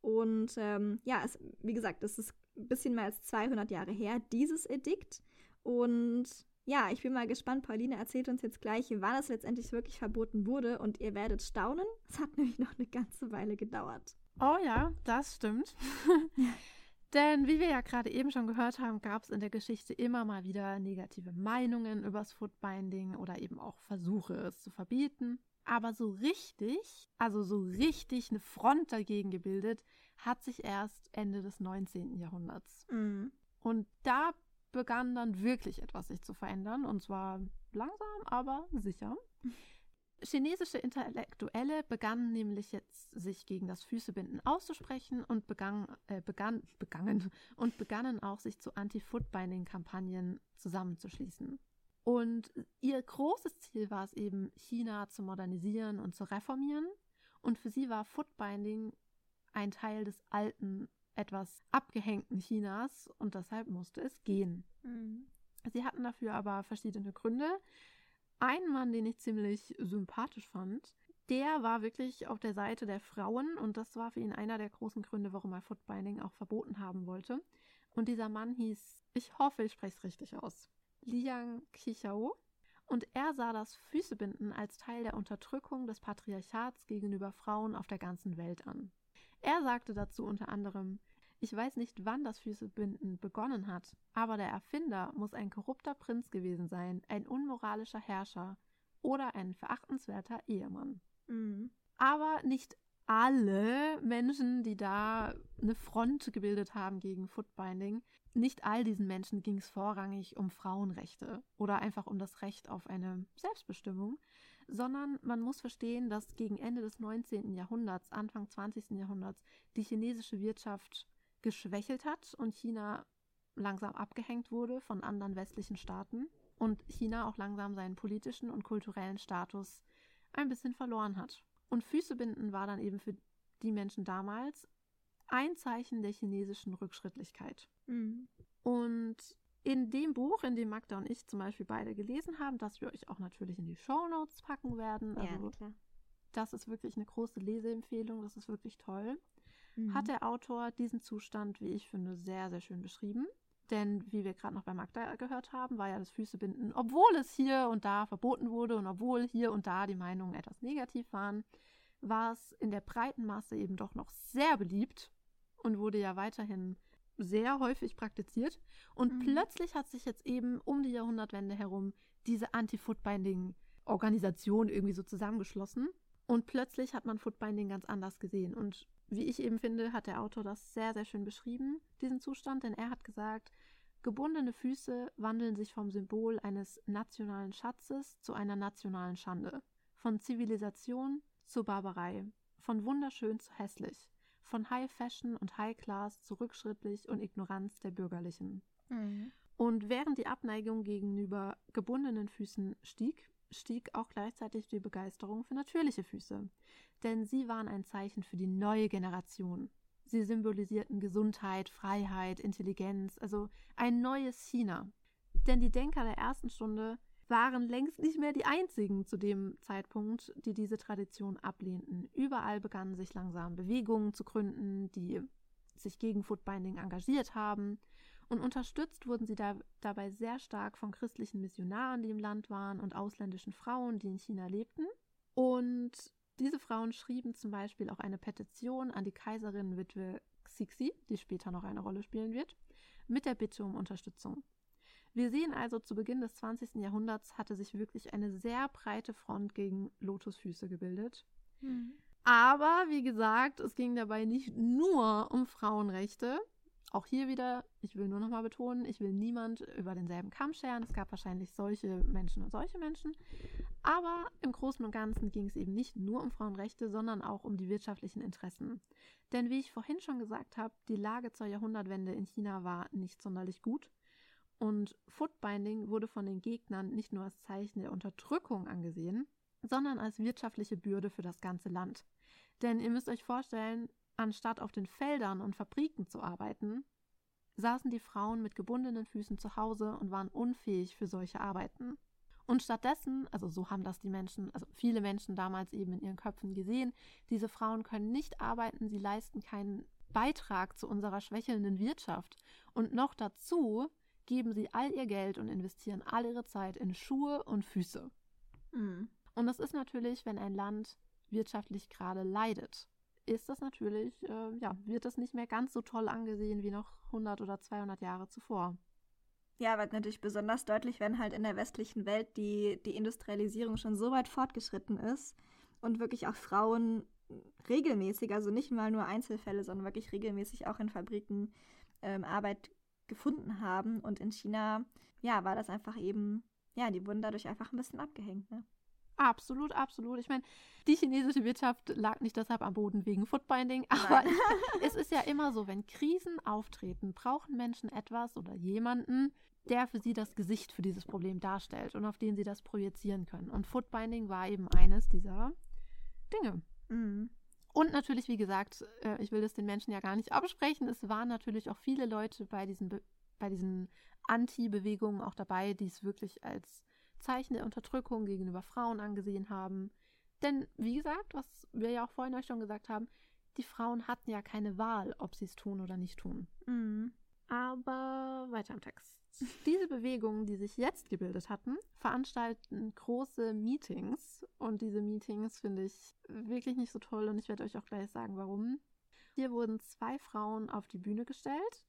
Und ähm, ja, es, wie gesagt, es ist ein bisschen mehr als 200 Jahre her, dieses Edikt. Und ja, ich bin mal gespannt. Pauline erzählt uns jetzt gleich, wann es letztendlich wirklich verboten wurde. Und ihr werdet staunen, es hat [laughs] nämlich noch eine ganze Weile gedauert. Oh ja, das stimmt. [laughs] Denn wie wir ja gerade eben schon gehört haben, gab es in der Geschichte immer mal wieder negative Meinungen übers Footbinding oder eben auch Versuche, es zu verbieten. Aber so richtig, also so richtig eine Front dagegen gebildet, hat sich erst Ende des 19. Jahrhunderts. Mhm. Und da begann dann wirklich etwas sich zu verändern. Und zwar langsam, aber sicher. Chinesische Intellektuelle begannen nämlich jetzt sich gegen das Füßebinden auszusprechen und begann, äh, begann, begangen und begannen auch sich zu Anti-Footbinding-Kampagnen zusammenzuschließen. Und ihr großes Ziel war es eben, China zu modernisieren und zu reformieren. Und für sie war Footbinding ein Teil des alten, etwas abgehängten Chinas und deshalb musste es gehen. Mhm. Sie hatten dafür aber verschiedene Gründe. Ein Mann, den ich ziemlich sympathisch fand, der war wirklich auf der Seite der Frauen und das war für ihn einer der großen Gründe, warum er Footbinding auch verboten haben wollte. Und dieser Mann hieß, ich hoffe, ich spreche es richtig aus, Liang Qichao. Und er sah das Füßebinden als Teil der Unterdrückung des Patriarchats gegenüber Frauen auf der ganzen Welt an. Er sagte dazu unter anderem, ich weiß nicht, wann das Füßebinden begonnen hat, aber der Erfinder muss ein korrupter Prinz gewesen sein, ein unmoralischer Herrscher oder ein verachtenswerter Ehemann. Mhm. Aber nicht alle Menschen, die da eine Front gebildet haben gegen Footbinding, nicht all diesen Menschen ging es vorrangig um Frauenrechte oder einfach um das Recht auf eine Selbstbestimmung, sondern man muss verstehen, dass gegen Ende des 19. Jahrhunderts, Anfang 20. Jahrhunderts die chinesische Wirtschaft geschwächelt hat und China langsam abgehängt wurde von anderen westlichen Staaten und China auch langsam seinen politischen und kulturellen Status ein bisschen verloren hat. Und Füßebinden war dann eben für die Menschen damals ein Zeichen der chinesischen Rückschrittlichkeit. Mhm. Und in dem Buch, in dem Magda und ich zum Beispiel beide gelesen haben, das wir euch auch natürlich in die Show Notes packen werden. Also ja, klar. Das ist wirklich eine große Leseempfehlung, das ist wirklich toll mhm. hat der Autor diesen Zustand, wie ich finde, sehr, sehr schön beschrieben. Denn wie wir gerade noch bei Magda gehört haben, war ja das Füßebinden, obwohl es hier und da verboten wurde und obwohl hier und da die Meinungen etwas negativ waren, war es in der breiten Masse eben doch noch sehr beliebt und wurde ja weiterhin sehr häufig praktiziert. Und mhm. plötzlich hat sich jetzt eben um die Jahrhundertwende herum diese Anti-Footbinding-Organisation irgendwie so zusammengeschlossen. Und plötzlich hat man Footbinding ganz anders gesehen. Und wie ich eben finde, hat der Autor das sehr, sehr schön beschrieben, diesen Zustand, denn er hat gesagt, gebundene Füße wandeln sich vom Symbol eines nationalen Schatzes zu einer nationalen Schande, von Zivilisation zu Barbarei, von wunderschön zu hässlich, von High Fashion und High Class zu rückschrittlich und Ignoranz der Bürgerlichen. Mhm. Und während die Abneigung gegenüber gebundenen Füßen stieg, stieg auch gleichzeitig die Begeisterung für natürliche Füße denn sie waren ein Zeichen für die neue Generation. Sie symbolisierten Gesundheit, Freiheit, Intelligenz, also ein neues China. Denn die Denker der ersten Stunde waren längst nicht mehr die einzigen zu dem Zeitpunkt, die diese Tradition ablehnten. Überall begannen sich langsam Bewegungen zu gründen, die sich gegen Footbinding engagiert haben. Und unterstützt wurden sie da, dabei sehr stark von christlichen Missionaren, die im Land waren, und ausländischen Frauen, die in China lebten. Und diese Frauen schrieben zum Beispiel auch eine Petition an die Kaiserinnenwitwe Xixi, die später noch eine Rolle spielen wird, mit der Bitte um Unterstützung. Wir sehen also, zu Beginn des 20. Jahrhunderts hatte sich wirklich eine sehr breite Front gegen Lotusfüße gebildet. Mhm. Aber wie gesagt, es ging dabei nicht nur um Frauenrechte. Auch hier wieder, ich will nur noch mal betonen, ich will niemand über denselben Kamm scheren. Es gab wahrscheinlich solche Menschen und solche Menschen. Aber im Großen und Ganzen ging es eben nicht nur um Frauenrechte, sondern auch um die wirtschaftlichen Interessen. Denn wie ich vorhin schon gesagt habe, die Lage zur Jahrhundertwende in China war nicht sonderlich gut. Und Footbinding wurde von den Gegnern nicht nur als Zeichen der Unterdrückung angesehen, sondern als wirtschaftliche Bürde für das ganze Land. Denn ihr müsst euch vorstellen, anstatt auf den Feldern und Fabriken zu arbeiten, saßen die Frauen mit gebundenen Füßen zu Hause und waren unfähig für solche Arbeiten. Und stattdessen, also so haben das die Menschen, also viele Menschen damals eben in ihren Köpfen gesehen, diese Frauen können nicht arbeiten, sie leisten keinen Beitrag zu unserer schwächelnden Wirtschaft. Und noch dazu geben sie all ihr Geld und investieren all ihre Zeit in Schuhe und Füße. Mhm. Und das ist natürlich, wenn ein Land wirtschaftlich gerade leidet, ist das natürlich, äh, ja, wird das nicht mehr ganz so toll angesehen wie noch 100 oder 200 Jahre zuvor. Ja, wird natürlich besonders deutlich, wenn halt in der westlichen Welt die, die Industrialisierung schon so weit fortgeschritten ist und wirklich auch Frauen regelmäßig, also nicht mal nur Einzelfälle, sondern wirklich regelmäßig auch in Fabriken ähm, Arbeit gefunden haben. Und in China, ja, war das einfach eben, ja, die wurden dadurch einfach ein bisschen abgehängt, ne? Absolut, absolut. Ich meine, die chinesische Wirtschaft lag nicht deshalb am Boden wegen Footbinding, aber [laughs] es ist ja immer so, wenn Krisen auftreten, brauchen Menschen etwas oder jemanden, der für sie das Gesicht für dieses Problem darstellt und auf den sie das projizieren können. Und Footbinding war eben eines dieser Dinge. Mhm. Und natürlich, wie gesagt, äh, ich will das den Menschen ja gar nicht absprechen, es waren natürlich auch viele Leute bei diesen, Be bei diesen Anti-Bewegungen auch dabei, die es wirklich als Zeichen der Unterdrückung gegenüber Frauen angesehen haben. Denn, wie gesagt, was wir ja auch vorhin euch schon gesagt haben, die Frauen hatten ja keine Wahl, ob sie es tun oder nicht tun. Mhm. Aber weiter im Text. [laughs] Diese Bewegungen, die sich jetzt gebildet hatten, veranstalten große Meetings. Und diese Meetings finde ich wirklich nicht so toll und ich werde euch auch gleich sagen, warum. Hier wurden zwei Frauen auf die Bühne gestellt.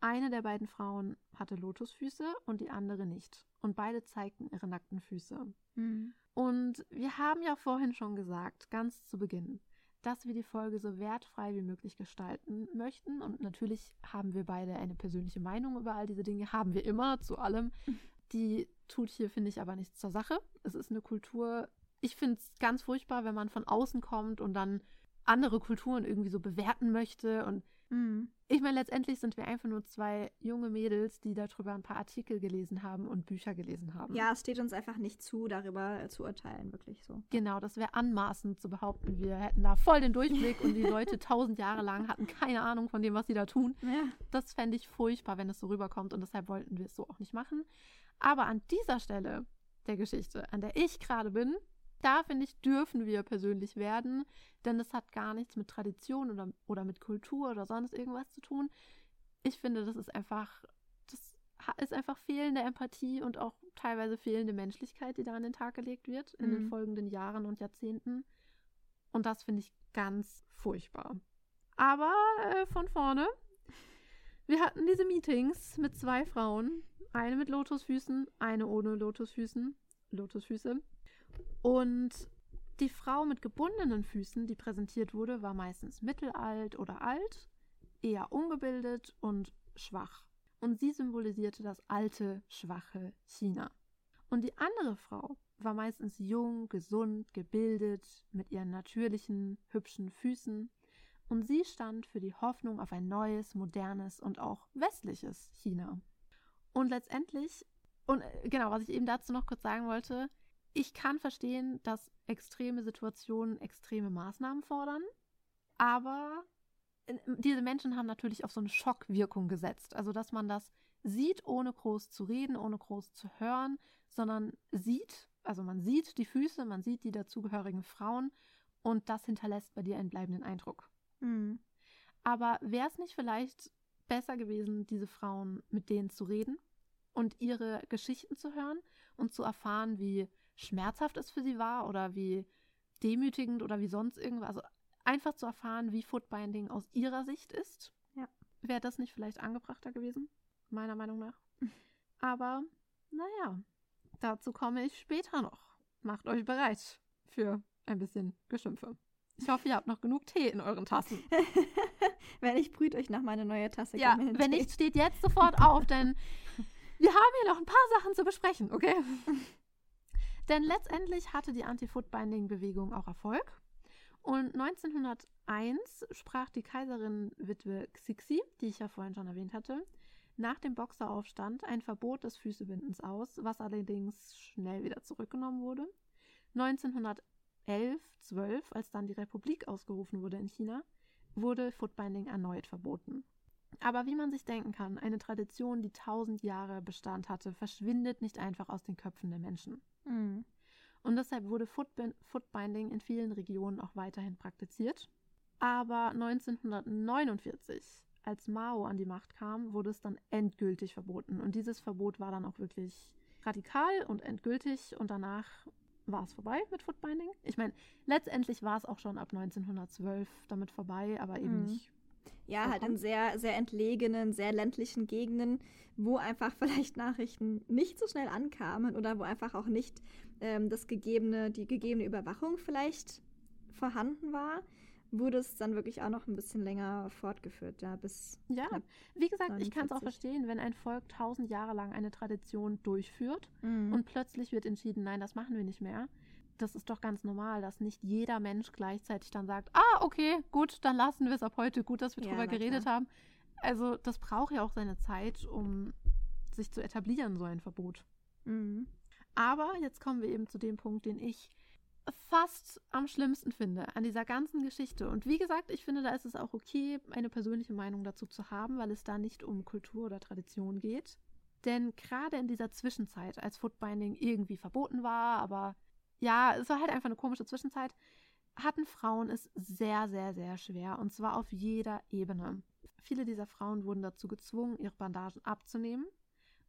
Eine der beiden Frauen hatte Lotusfüße und die andere nicht. Und beide zeigten ihre nackten Füße. Mhm. Und wir haben ja vorhin schon gesagt, ganz zu Beginn, dass wir die Folge so wertfrei wie möglich gestalten möchten. Und natürlich haben wir beide eine persönliche Meinung über all diese Dinge, haben wir immer zu allem. [laughs] Die tut hier, finde ich, aber nichts zur Sache. Es ist eine Kultur. Ich finde es ganz furchtbar, wenn man von außen kommt und dann andere Kulturen irgendwie so bewerten möchte. Und Mhm. ich meine, letztendlich sind wir einfach nur zwei junge Mädels, die darüber ein paar Artikel gelesen haben und Bücher gelesen haben. Ja, es steht uns einfach nicht zu, darüber äh, zu urteilen, wirklich so. Genau, das wäre anmaßend zu behaupten, wir hätten da voll den Durchblick und die Leute [laughs] tausend Jahre lang hatten keine Ahnung von dem, was sie da tun. Ja. Das fände ich furchtbar, wenn es so rüberkommt und deshalb wollten wir es so auch nicht machen. Aber an dieser Stelle der Geschichte, an der ich gerade bin, da finde ich, dürfen wir persönlich werden, denn es hat gar nichts mit Tradition oder, oder mit Kultur oder sonst irgendwas zu tun. Ich finde, das ist einfach, das ist einfach fehlende Empathie und auch teilweise fehlende Menschlichkeit, die da an den Tag gelegt wird in den Mhm. folgenden Jahren und Jahrzehnten. Und das finde ich ganz furchtbar. Aber äh, von vorne, wir hatten diese Meetings mit zwei Frauen, eine mit Lotusfüßen, eine ohne Lotusfüßen, Lotusfüße. Und die Frau mit gebundenen Füßen, die präsentiert wurde, war meistens mittelalt oder alt, eher ungebildet und schwach. Und sie symbolisierte das alte, schwache China. Und die andere Frau war meistens jung, gesund, gebildet, mit ihren natürlichen, hübschen Füßen. Und sie stand für die Hoffnung auf ein neues, modernes und auch westliches China. Und letztendlich, und äh, genau, was ich eben dazu noch kurz sagen wollte, ich kann verstehen, dass extreme Situationen extreme Maßnahmen fordern, aber äh, diese Menschen haben natürlich auf so eine Schockwirkung gesetzt. Also, dass man das sieht, ohne groß zu reden, ohne groß zu hören, sondern sieht, also man sieht die Füße, man sieht die dazugehörigen Frauen und das hinterlässt bei dir einen bleibenden Eindruck. Mhm. Aber wäre es nicht vielleicht besser gewesen, diese Frauen mit denen zu reden und ihre Geschichten zu hören und zu erfahren, wie schmerzhaft es für sie war oder wie demütigend oder wie sonst irgendwas. Also einfach zu erfahren, wie Footbinding aus ihrer Sicht ist. Ja. Wäre das nicht vielleicht angebrachter gewesen? Meiner Meinung nach. [laughs] Aber naja, dazu komme ich später noch. Macht euch bereit für ein bisschen Geschimpfe. Ich hoffe, ihr habt noch genug Tee in euren Tassen. [laughs] Wenn nicht, brüht euch noch mal eine neue Tasse Ja, wenn nicht, steht jetzt sofort auf, denn wir haben hier noch ein paar Sachen zu besprechen, okay? [laughs] denn letztendlich hatte die Anti-Foot-Binding-Bewegung auch Erfolg. Und 1901 sprach die Kaiserin Witwe Xixi, die ich ja vorhin schon erwähnt hatte, nach dem Boxeraufstand ein Verbot des Füßebindens aus, was allerdings schnell wieder zurückgenommen wurde. 1911, 12, als dann die Republik ausgerufen wurde in China, wurde Footbinding erneut verboten. Aber wie man sich denken kann, eine Tradition, die tausend Jahre Bestand hatte, verschwindet nicht einfach aus den Köpfen der Menschen. Mhm. Und deshalb wurde Footbin- Footbinding in vielen Regionen auch weiterhin praktiziert. Aber 1949, als Mao an die Macht kam, wurde es dann endgültig verboten. Und dieses Verbot war dann auch wirklich radikal und endgültig. Und danach war es vorbei mit Footbinding. Ich meine, letztendlich war es auch schon ab 1912 damit vorbei, aber eben Mhm. nicht Ja, halt in sehr, sehr entlegenen, sehr ländlichen Gegenden, wo einfach [laughs] vielleicht Nachrichten nicht so schnell ankamen oder wo einfach auch nicht ähm, das gegebene, die gegebene Überwachung vielleicht vorhanden war, wurde es dann wirklich auch noch ein bisschen länger fortgeführt, ja, bis Ja, wie gesagt, ich kann es auch 49. verstehen, wenn ein Volk tausend Jahre lang eine Tradition durchführt Mhm. und plötzlich wird entschieden, nein, das machen wir nicht mehr. Das ist doch ganz normal, dass nicht jeder Mensch gleichzeitig dann sagt, ah, okay, gut, dann lassen wir es ab heute. Gut, dass wir Ja, drüber geredet klar. haben. Also das braucht ja auch seine Zeit, um sich zu etablieren, so ein Verbot. Mhm. Aber jetzt kommen wir eben zu dem Punkt, den ich fast am schlimmsten finde an dieser ganzen Geschichte. Und wie gesagt, ich finde, da ist es auch okay, eine persönliche Meinung dazu zu haben, weil es da nicht um Kultur oder Tradition geht. Denn gerade in dieser Zwischenzeit, als Footbinding irgendwie verboten war, aber ja, es war halt einfach eine komische Zwischenzeit, hatten Frauen es sehr, sehr, sehr schwer. Und zwar auf jeder Ebene. Viele dieser Frauen wurden dazu gezwungen, ihre Bandagen abzunehmen,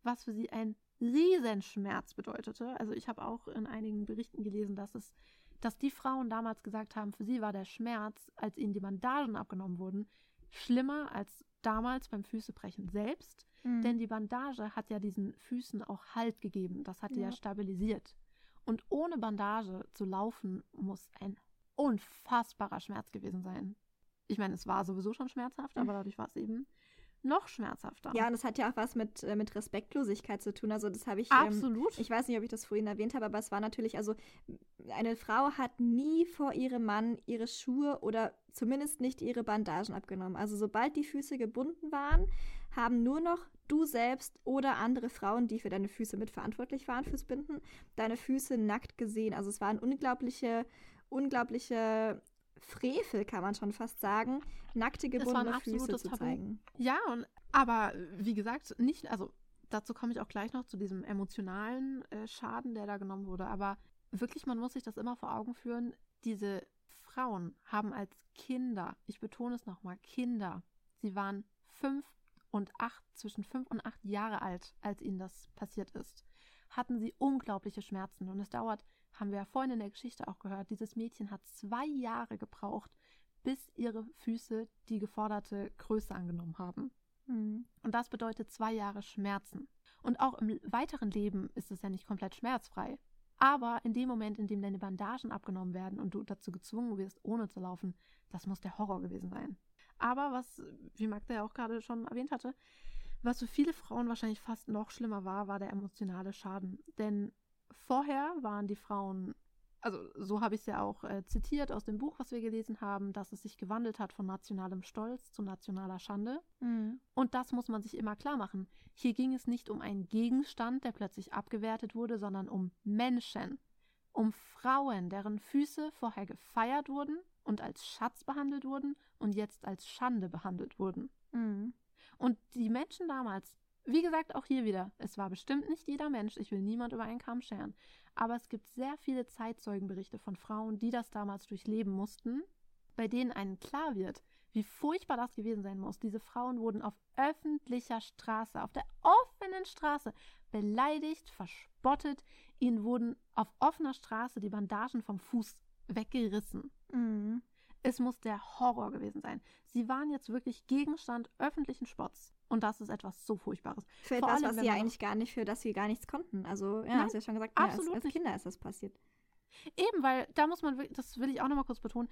was für sie ein Riesenschmerz bedeutete. Also ich habe auch in einigen Berichten gelesen, dass es, dass die Frauen damals gesagt haben, für sie war der Schmerz, als ihnen die Bandagen abgenommen wurden, schlimmer als damals beim Füßebrechen selbst. Mhm. Denn die Bandage hat ja diesen Füßen auch Halt gegeben. Das hat die ja Ja. stabilisiert. Und ohne Bandage zu laufen, muss ein unfassbarer Schmerz gewesen sein. Ich meine, es war sowieso schon schmerzhaft, aber dadurch war es eben noch schmerzhafter. Ja, und das hat ja auch was mit, äh, mit Respektlosigkeit zu tun. Also das habe ich. Ähm, absolut. ich weiß nicht, ob ich das vorhin erwähnt habe, aber es war natürlich, also eine Frau hat nie vor ihrem Mann ihre Schuhe oder zumindest nicht ihre Bandagen abgenommen. Also sobald die Füße gebunden waren, haben nur noch du selbst oder andere Frauen, die für deine Füße mitverantwortlich waren fürs Binden, deine Füße nackt gesehen. Also es war ein unglaubliche, unglaubliche Frevel, kann man schon fast sagen, nackte gebundene Füße zu Tabu. zeigen. Ja, und, aber wie gesagt, nicht, also dazu komme ich auch gleich noch zu diesem emotionalen äh, Schaden, der da genommen wurde. Aber wirklich, man muss sich das immer vor Augen führen, diese Frauen haben als Kinder, ich betone es nochmal, Kinder, sie waren fünf und acht, zwischen fünf und acht Jahre alt, als ihnen das passiert ist, hatten sie unglaubliche Schmerzen. Und es dauert, haben wir ja vorhin in der Geschichte auch gehört, dieses Mädchen hat zwei Jahre gebraucht, bis ihre Füße die geforderte Größe angenommen haben. Mhm. Und das bedeutet zwei Jahre Schmerzen. Und auch im weiteren Leben ist es ja nicht komplett schmerzfrei. Aber in dem Moment, in dem deine Bandagen abgenommen werden und du dazu gezwungen wirst, ohne zu laufen, das muss der Horror gewesen sein. Aber was, wie Magda ja auch gerade schon erwähnt hatte, was für viele Frauen wahrscheinlich fast noch schlimmer war, war der emotionale Schaden. Denn vorher waren die Frauen, also so habe ich es ja auch äh, zitiert aus dem Buch, was wir gelesen haben, dass es sich gewandelt hat von nationalem Stolz zu nationaler Schande. Mhm. Und das muss man sich immer klar machen. Hier ging es nicht um einen Gegenstand, der plötzlich abgewertet wurde, sondern um Menschen. Um Frauen, deren Füße vorher gefeiert wurden und als Schatz behandelt wurden und jetzt als Schande behandelt wurden. Mhm. Und die Menschen damals, wie gesagt, auch hier wieder, es war bestimmt nicht jeder Mensch, ich will niemand über einen Kamm scheren, aber es gibt sehr viele Zeitzeugenberichte von Frauen, die das damals durchleben mussten, bei denen einem klar wird, wie furchtbar das gewesen sein muss. Diese Frauen wurden auf öffentlicher Straße, auf der offenen Straße, beleidigt, verspottet, ihnen wurden auf offener Straße die Bandagen vom Fuß weggerissen. Mhm. Es muss der Horror gewesen sein. Sie waren jetzt wirklich Gegenstand öffentlichen Spotts. Und das ist etwas so Furchtbares. Für Vor etwas, allem, was sie eigentlich gar nicht, für das sie gar nichts konnten. Also, ja, Nein, hast du ja schon gesagt, ja, als, absolut als. Kinder ist das passiert. Eben, weil da muss man, wirklich- das will ich auch nochmal kurz betonen,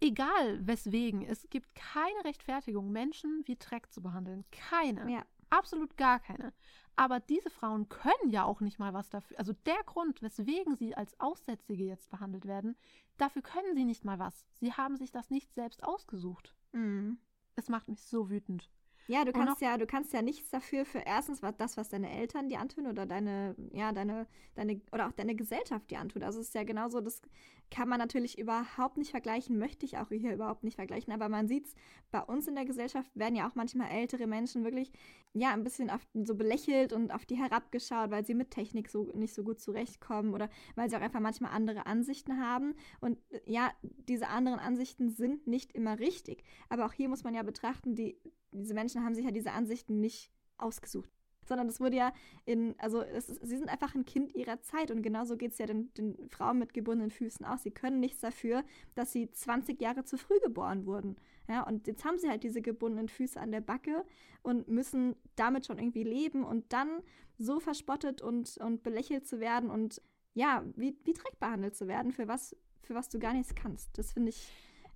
egal weswegen, es gibt keine Rechtfertigung, Menschen wie Dreck zu behandeln. Keine. Ja. Absolut gar keine. Aber diese Frauen können ja auch nicht mal was dafür. Also der Grund, weswegen sie als Aussätzige jetzt behandelt werden, dafür können sie nicht mal was. Sie haben sich das nicht selbst ausgesucht. Mhm. Es macht mich so wütend. Ja, du kannst ja, du kannst ja nichts dafür für erstens was das, was deine Eltern dir antun oder deine, ja, deine, deine, oder auch deine Gesellschaft dir antut. Also es ist ja genauso, das kann man natürlich überhaupt nicht vergleichen, möchte ich auch hier überhaupt nicht vergleichen, aber man sieht es, bei uns in der Gesellschaft werden ja auch manchmal ältere Menschen wirklich, ja, ein bisschen auf, so belächelt und auf die herabgeschaut, weil sie mit Technik so nicht so gut zurechtkommen oder weil sie auch einfach manchmal andere Ansichten haben. Und ja, diese anderen Ansichten sind nicht immer richtig. Aber auch hier muss man ja betrachten, die, diese Menschen haben sich ja diese Ansichten nicht ausgesucht. Sondern das wurde ja in, also es ist, sie sind einfach ein Kind ihrer Zeit und genauso geht es ja den, den Frauen mit gebundenen Füßen auch. Sie können nichts dafür, dass sie 20 Jahre zu früh geboren wurden. Ja, und jetzt haben sie halt diese gebundenen Füße an der Backe und müssen damit schon irgendwie leben und dann so verspottet und, und belächelt zu werden und ja, wie, wie Dreck behandelt zu werden, für was, für was du gar nichts kannst. Das finde ich.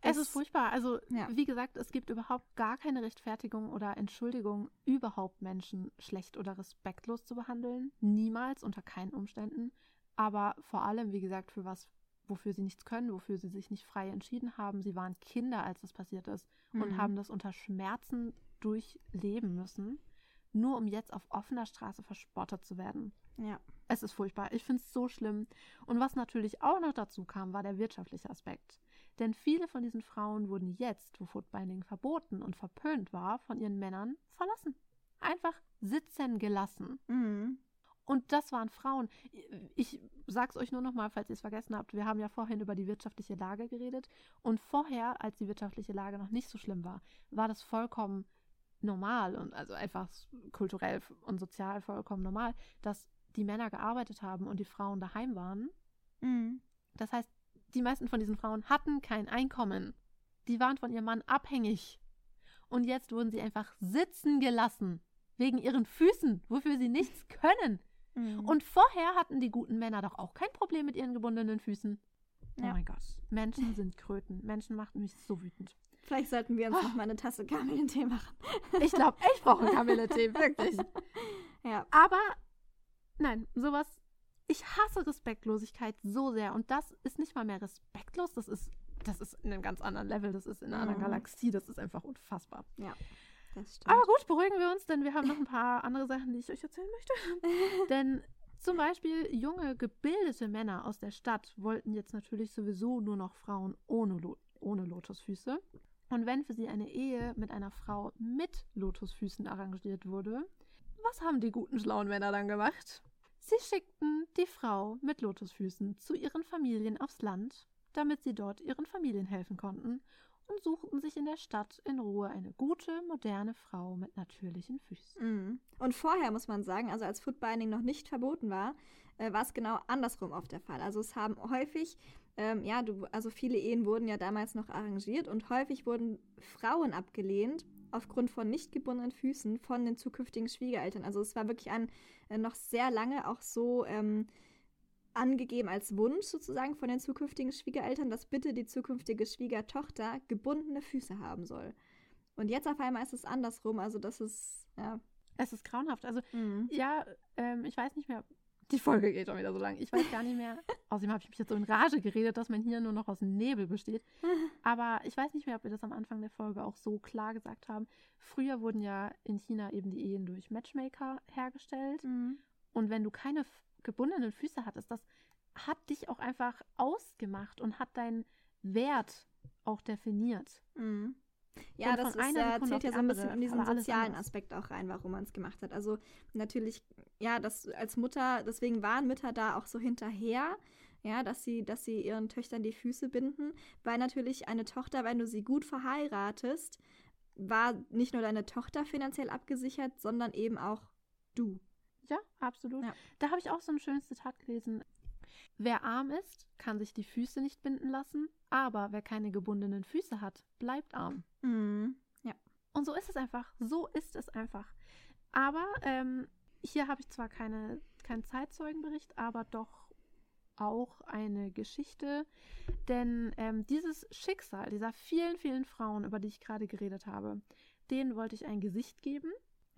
Es ist furchtbar. Also, Ja. wie gesagt, es gibt überhaupt gar keine Rechtfertigung oder Entschuldigung, überhaupt Menschen schlecht oder respektlos zu behandeln. Niemals, unter keinen Umständen. Aber vor allem, wie gesagt, für was wofür sie nichts können, wofür sie sich nicht frei entschieden haben. Sie waren Kinder, als das passiert ist und Mhm. haben das unter Schmerzen durchleben müssen, nur um jetzt auf offener Straße verspottet zu werden. Ja. Es ist furchtbar. Ich finde es so schlimm. Und was natürlich auch noch dazu kam, war der wirtschaftliche Aspekt. Denn viele von diesen Frauen wurden jetzt, wo Footbinding verboten und verpönt war, von ihren Männern verlassen. Einfach sitzen gelassen. Mhm. Und das waren Frauen. Ich sag's euch nur noch mal, falls ihr es vergessen habt. Wir haben ja vorhin über die wirtschaftliche Lage geredet. Und vorher, als die wirtschaftliche Lage noch nicht so schlimm war, war das vollkommen normal und also einfach kulturell und sozial vollkommen normal, dass die Männer gearbeitet haben und die Frauen daheim waren. Mhm. Das heißt, die meisten von diesen Frauen hatten kein Einkommen. Die waren von ihrem Mann abhängig. Und jetzt wurden sie einfach sitzen gelassen. Wegen ihren Füßen, wofür sie nichts [laughs] können. Mhm. Und vorher hatten die guten Männer doch auch kein Problem mit ihren gebundenen Füßen. Oh Ja. mein Gott. Menschen sind Kröten. Menschen machen mich so wütend. Vielleicht sollten wir uns Ah. noch mal eine Tasse Kamillentee machen. Ich glaube, ich brauche [laughs] Kamille-Tee, wirklich. Ja. Aber nein, sowas. Ich hasse Respektlosigkeit so sehr. Und das ist nicht mal mehr respektlos. Das ist, das ist in einem ganz anderen Level. Das ist in einer anderen Mhm. Galaxie. Das ist einfach unfassbar. Das stimmt. Aber gut, beruhigen wir uns, denn wir haben noch ein paar andere Sachen, die ich euch erzählen möchte. [laughs] denn zum Beispiel junge, gebildete Männer aus der Stadt wollten jetzt natürlich sowieso nur noch Frauen ohne, Lo ohne Lotusfüße. Und wenn für sie eine Ehe mit einer Frau mit Lotusfüßen arrangiert wurde, was haben die guten, schlauen Männer dann gemacht? Sie schickten die Frau mit Lotusfüßen zu ihren Familien aufs Land, damit sie dort ihren Familien helfen konnten und suchten sich in der Stadt in Ruhe eine gute, moderne Frau mit natürlichen Füßen. Mhm. Und vorher muss man sagen, also als Footbinding noch nicht verboten war, äh, war es genau andersrum oft der Fall. Also es haben häufig, ähm, ja, du, also viele Ehen wurden ja damals noch arrangiert und häufig wurden Frauen abgelehnt aufgrund von nicht gebundenen Füßen von den zukünftigen Schwiegereltern. Also es war wirklich ein äh, noch sehr lange auch so ähm, angegeben als Wunsch sozusagen von den zukünftigen Schwiegereltern, dass bitte die zukünftige Schwiegertochter gebundene Füße haben soll. Und jetzt auf einmal ist es andersrum. Also das ist, ja. Es ist grauenhaft. Also, Mhm. ja, ähm, ich weiß nicht mehr. Die Folge geht schon wieder so lang. Ich weiß gar nicht mehr. [laughs] Außerdem habe ich mich jetzt so in Rage geredet, dass mein Hirn nur noch aus Nebel besteht. [laughs] Aber ich weiß nicht mehr, ob wir das am Anfang der Folge auch so klar gesagt haben. Früher wurden ja in China eben die Ehen durch Matchmaker hergestellt. Mhm. Und wenn du keine gebundenen Füße hattest, das hat dich auch einfach ausgemacht und hat deinen Wert auch definiert. Mhm. Ja, das ist, äh, zählt ja so ein bisschen in diesen sozialen anders. Aspekt auch rein, warum man es gemacht hat. Also natürlich, ja, das als Mutter, deswegen waren Mütter da auch so hinterher, ja, dass sie, dass sie ihren Töchtern die Füße binden, weil natürlich eine Tochter, wenn du sie gut verheiratest, war nicht nur deine Tochter finanziell abgesichert, sondern eben auch du. Ja, absolut. Ja. Da habe ich auch so ein schönes Zitat gelesen. Wer arm ist, kann sich die Füße nicht binden lassen, aber wer keine gebundenen Füße hat, bleibt arm. Mhm. Und so ist es einfach. So ist es einfach. Aber ähm, hier habe ich zwar keine, keinen Zeitzeugenbericht, aber doch auch eine Geschichte. Denn ähm, dieses Schicksal dieser vielen, vielen Frauen, über die ich gerade geredet habe, denen wollte ich ein Gesicht geben.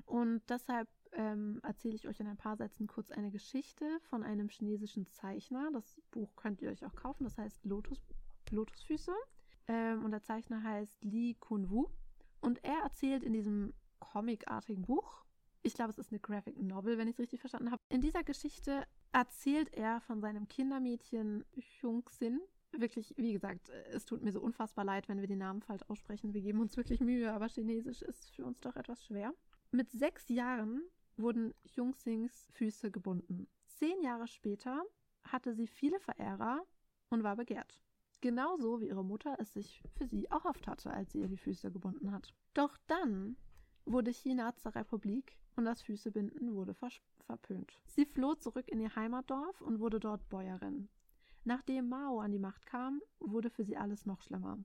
Und deshalb ähm, erzähle ich euch in ein paar Sätzen kurz eine Geschichte von einem chinesischen Zeichner. Das Buch könnt ihr euch auch kaufen. Das heißt Lotus, Lotusfüße. Ähm, und der Zeichner heißt Li Kun-Wu. Und er erzählt in diesem comicartigen Buch, ich glaube, es ist eine Graphic Novel, wenn ich es richtig verstanden habe. In dieser Geschichte erzählt er von seinem Kindermädchen Hyung-Sin. Wirklich, wie gesagt, es tut mir so unfassbar leid, wenn wir den Namen falsch aussprechen. Wir geben uns wirklich Mühe, aber Chinesisch ist für uns doch etwas schwer. Mit sechs Jahren wurden Hyung-Sins Füße gebunden. Zehn Jahre später hatte sie viele Verehrer und war begehrt. Genauso wie ihre Mutter es sich für sie auch oft hatte, als sie ihr die Füße gebunden hat. Doch dann wurde China zur Republik und das Füßebinden wurde verpönt. Sie floh zurück in ihr Heimatdorf und wurde dort Bäuerin. Nachdem Mao an die Macht kam, wurde für sie alles noch schlimmer.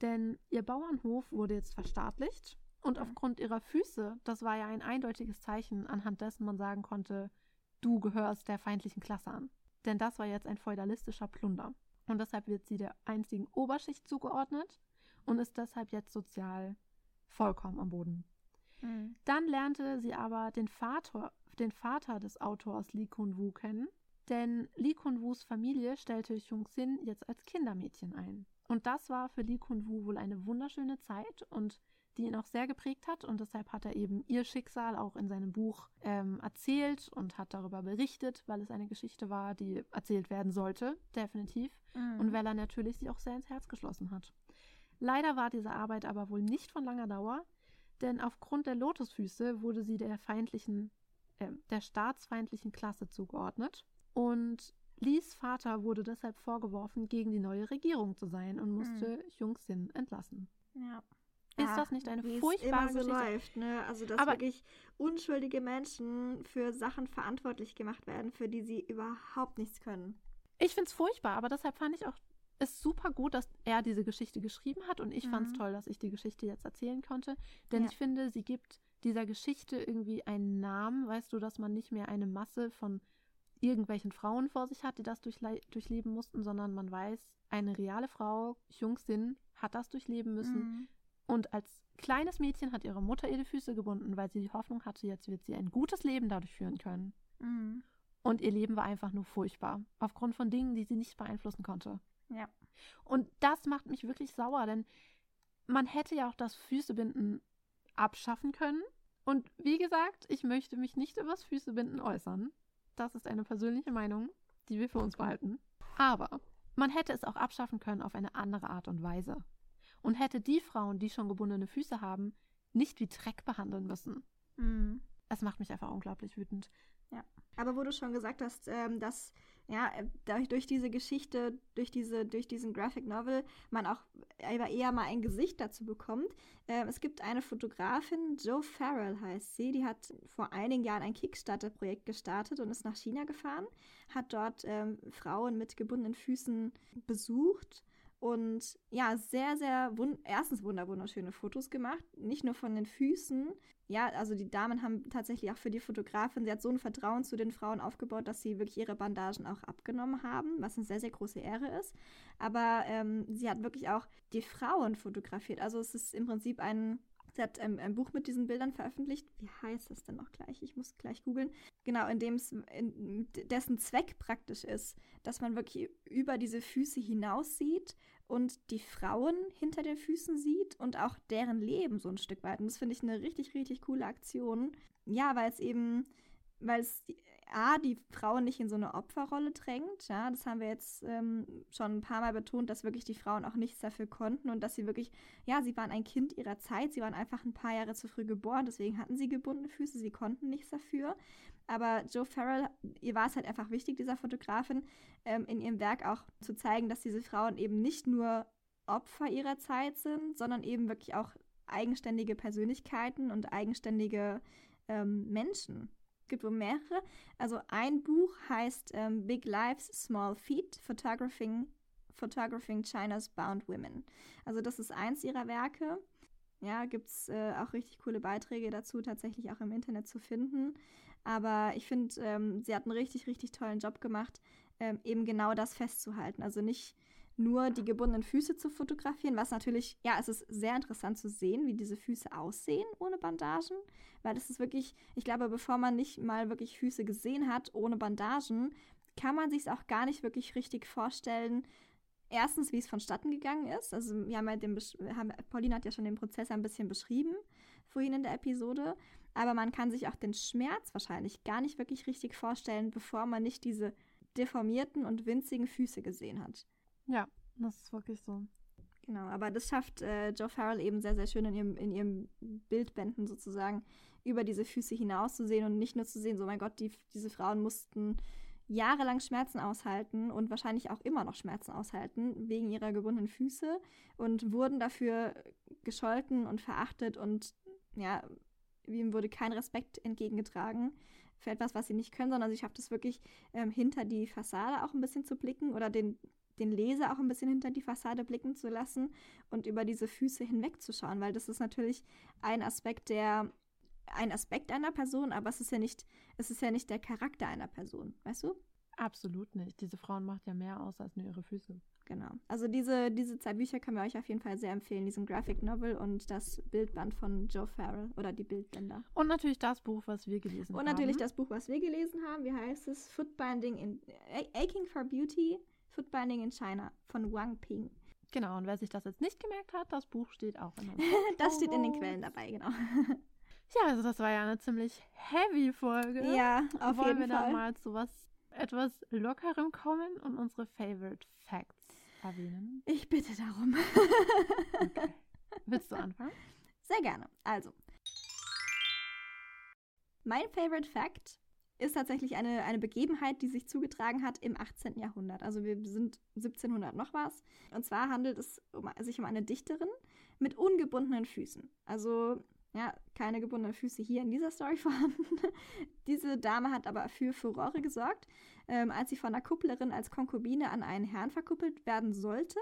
Denn ihr Bauernhof wurde jetzt verstaatlicht und aufgrund ihrer Füße, das war ja ein eindeutiges Zeichen, anhand dessen man sagen konnte, du gehörst der feindlichen Klasse an. Denn das war jetzt ein feudalistischer Plunder. Und deshalb wird sie der einzigen Oberschicht zugeordnet und ist deshalb jetzt sozial vollkommen am Boden. Mhm. Dann lernte sie aber den Vater, den Vater des Autors Li Kun-Wu kennen Denn Lee Kun-Wus Familie stellte Hyung-Sin jetzt als Kindermädchen ein. Und das war für Lee Kun-Woo wohl eine wunderschöne Zeit und die ihn auch sehr geprägt hat. Und deshalb hat er eben ihr Schicksal auch in seinem Buch ähm, erzählt und hat darüber berichtet, weil es eine Geschichte war, die erzählt werden sollte, definitiv. Mhm. Und weil er natürlich sie auch sehr ins Herz geschlossen hat. Leider war diese Arbeit aber wohl nicht von langer Dauer, denn aufgrund der Lotusfüße wurde sie der feindlichen, äh, der staatsfeindlichen Klasse zugeordnet. Und Lees Vater wurde deshalb vorgeworfen, gegen die neue Regierung zu sein und musste mhm. Jung Sin entlassen. Ja. Ist ja, das nicht eine furchtbare immer so Geschichte? läuft, ne? Also dass Aber wirklich unschuldige Menschen für Sachen verantwortlich gemacht werden, für die sie überhaupt nichts können. Ich finde es furchtbar, aber deshalb fand ich auch es super gut, dass er diese Geschichte geschrieben hat und ich mhm. fand es toll, dass ich die Geschichte jetzt erzählen konnte, denn ja. ich finde, sie gibt dieser Geschichte irgendwie einen Namen, weißt du, dass man nicht mehr eine Masse von irgendwelchen Frauen vor sich hat, die das durchleben mussten, sondern man weiß, eine reale Frau, Jung Sin, hat das durchleben müssen. Mhm. Und als kleines Mädchen hat ihre Mutter ihr die Füße gebunden, weil sie die Hoffnung hatte, jetzt wird sie ein gutes Leben dadurch führen können. Mhm. Und ihr Leben war einfach nur furchtbar, aufgrund von Dingen, die sie nicht beeinflussen konnte. Ja. Und das macht mich wirklich sauer, denn man hätte ja auch das Füßebinden abschaffen können. Und wie gesagt, ich möchte mich nicht über das Füßebinden äußern. Das ist eine persönliche Meinung, die wir für uns behalten. Aber man hätte es auch abschaffen können auf eine andere Art und Weise. Und hätte die Frauen, die schon gebundene Füße haben, nicht wie Dreck behandeln müssen. Mhm. Es macht mich einfach unglaublich wütend. Ja. Aber wo du schon gesagt hast, ähm, dass ja, durch, durch diese Geschichte, durch, diese, durch diesen Graphic Novel man auch eher mal ein Gesicht dazu bekommt. Ähm, es gibt eine Fotografin, Joe Farrell heißt sie, die hat vor einigen Jahren ein Kickstarter-Projekt gestartet und ist nach China gefahren, hat dort ähm, Frauen mit gebundenen Füßen besucht und ja, sehr, sehr, wund erstens wunderschöne Fotos gemacht. Nicht nur von den Füßen. Ja, also die Damen haben tatsächlich auch für die Fotografin, sie hat so ein Vertrauen zu den Frauen aufgebaut, dass sie wirklich ihre Bandagen auch abgenommen haben, was eine sehr, sehr große Ehre ist. Aber ähm, sie hat wirklich auch die Frauen fotografiert. Also es ist im Prinzip ein Sie hat ähm, ein Buch mit diesen Bildern veröffentlicht. Wie heißt das denn noch gleich? Ich muss gleich googeln. Genau, in dem es dessen Zweck praktisch ist, dass man wirklich über diese Füße hinaus sieht und die Frauen hinter den Füßen sieht und auch deren Leben so ein Stück weit. Und das finde ich eine richtig, richtig coole Aktion. Ja, weil es eben, weil es A, die Frauen nicht in so eine Opferrolle drängt. Ja, das haben wir jetzt ähm, schon ein paar Mal betont, dass wirklich die Frauen auch nichts dafür konnten und dass sie wirklich, ja, sie waren ein Kind ihrer Zeit, sie waren einfach ein paar Jahre zu früh geboren, deswegen hatten sie gebundene Füße, sie konnten nichts dafür. Aber Joe Farrell, ihr war es halt einfach wichtig, dieser Fotografin, ähm, in ihrem Werk auch zu zeigen, dass diese Frauen eben nicht nur Opfer ihrer Zeit sind, sondern eben wirklich auch eigenständige Persönlichkeiten und eigenständige ähm, Menschen gibt wohl mehrere. Also ein Buch heißt ähm, Big Lives, Small Feet, Photographing, Photographing China's Bound Women. Also das ist eins ihrer Werke. Ja, gibt es äh, auch richtig coole Beiträge dazu, tatsächlich auch im Internet zu finden. Aber ich finde, ähm, sie hat einen richtig, richtig tollen Job gemacht, ähm, eben genau das festzuhalten. Also nicht nur die gebundenen Füße zu fotografieren, was natürlich, ja, es ist sehr interessant zu sehen, wie diese Füße aussehen ohne Bandagen, weil das ist wirklich, ich glaube, bevor man nicht mal wirklich Füße gesehen hat ohne Bandagen, kann man sich es auch gar nicht wirklich richtig vorstellen. Erstens, wie es vonstatten gegangen ist. Also, wir haben ja den, haben, Pauline hat ja schon den Prozess ein bisschen beschrieben vorhin in der Episode. Aber man kann sich auch den Schmerz wahrscheinlich gar nicht wirklich richtig vorstellen, bevor man nicht diese deformierten und winzigen Füße gesehen hat. Ja, das ist wirklich so. Genau, aber das schafft äh, Joe Farrell eben sehr, sehr schön in ihrem, in ihrem Bildbänden sozusagen über diese Füße hinauszusehen und nicht nur zu sehen, so mein Gott, die, diese Frauen mussten jahrelang Schmerzen aushalten und wahrscheinlich auch immer noch Schmerzen aushalten wegen ihrer gebundenen Füße und wurden dafür gescholten und verachtet und ja, ihm wurde kein Respekt entgegengetragen für etwas, was sie nicht können, sondern sie schafft es wirklich ähm, hinter die Fassade auch ein bisschen zu blicken oder den den Leser auch ein bisschen hinter die Fassade blicken zu lassen und über diese Füße hinwegzuschauen, weil das ist natürlich ein Aspekt der ein Aspekt einer Person, aber es ist ja nicht, es ist ja nicht der Charakter einer Person, weißt du? Absolut nicht. Diese Frauen macht ja mehr aus als nur ihre Füße. Genau. Also diese, diese zwei Bücher können wir euch auf jeden Fall sehr empfehlen. Diesen Graphic Novel und das Bildband von Joe Farrell oder die Bildbänder. Und natürlich das Buch, was wir gelesen Und haben. natürlich das Buch, was wir gelesen haben. Wie heißt es? Footbinding in Aching for Beauty, Footbinding in China von Wang Ping. Genau, und wer sich das jetzt nicht gemerkt hat, das Buch steht auch in der [laughs] Das steht in den Quellen dabei, genau. [laughs] Ja, also das war ja eine ziemlich heavy Folge. Ja, auf Wollen wir jeden dann Fall. mal zu was etwas lockerem kommen und unsere Favorite Facts erwähnen? Ich bitte darum. Okay. [laughs] Willst du anfangen? Sehr gerne. Also, mein Favorite Fact ist tatsächlich eine, eine Begebenheit, die sich zugetragen hat im 18. Jahrhundert. Also wir sind 1700 noch was. Und zwar handelt es um, sich um eine Dichterin mit ungebundenen Füßen. Also ja, keine gebundenen Füße hier in dieser Story [laughs] vorhanden. Diese Dame hat aber für Furore gesorgt, ähm, als sie von einer Kupplerin als Konkubine an einen Herrn verkuppelt werden sollte.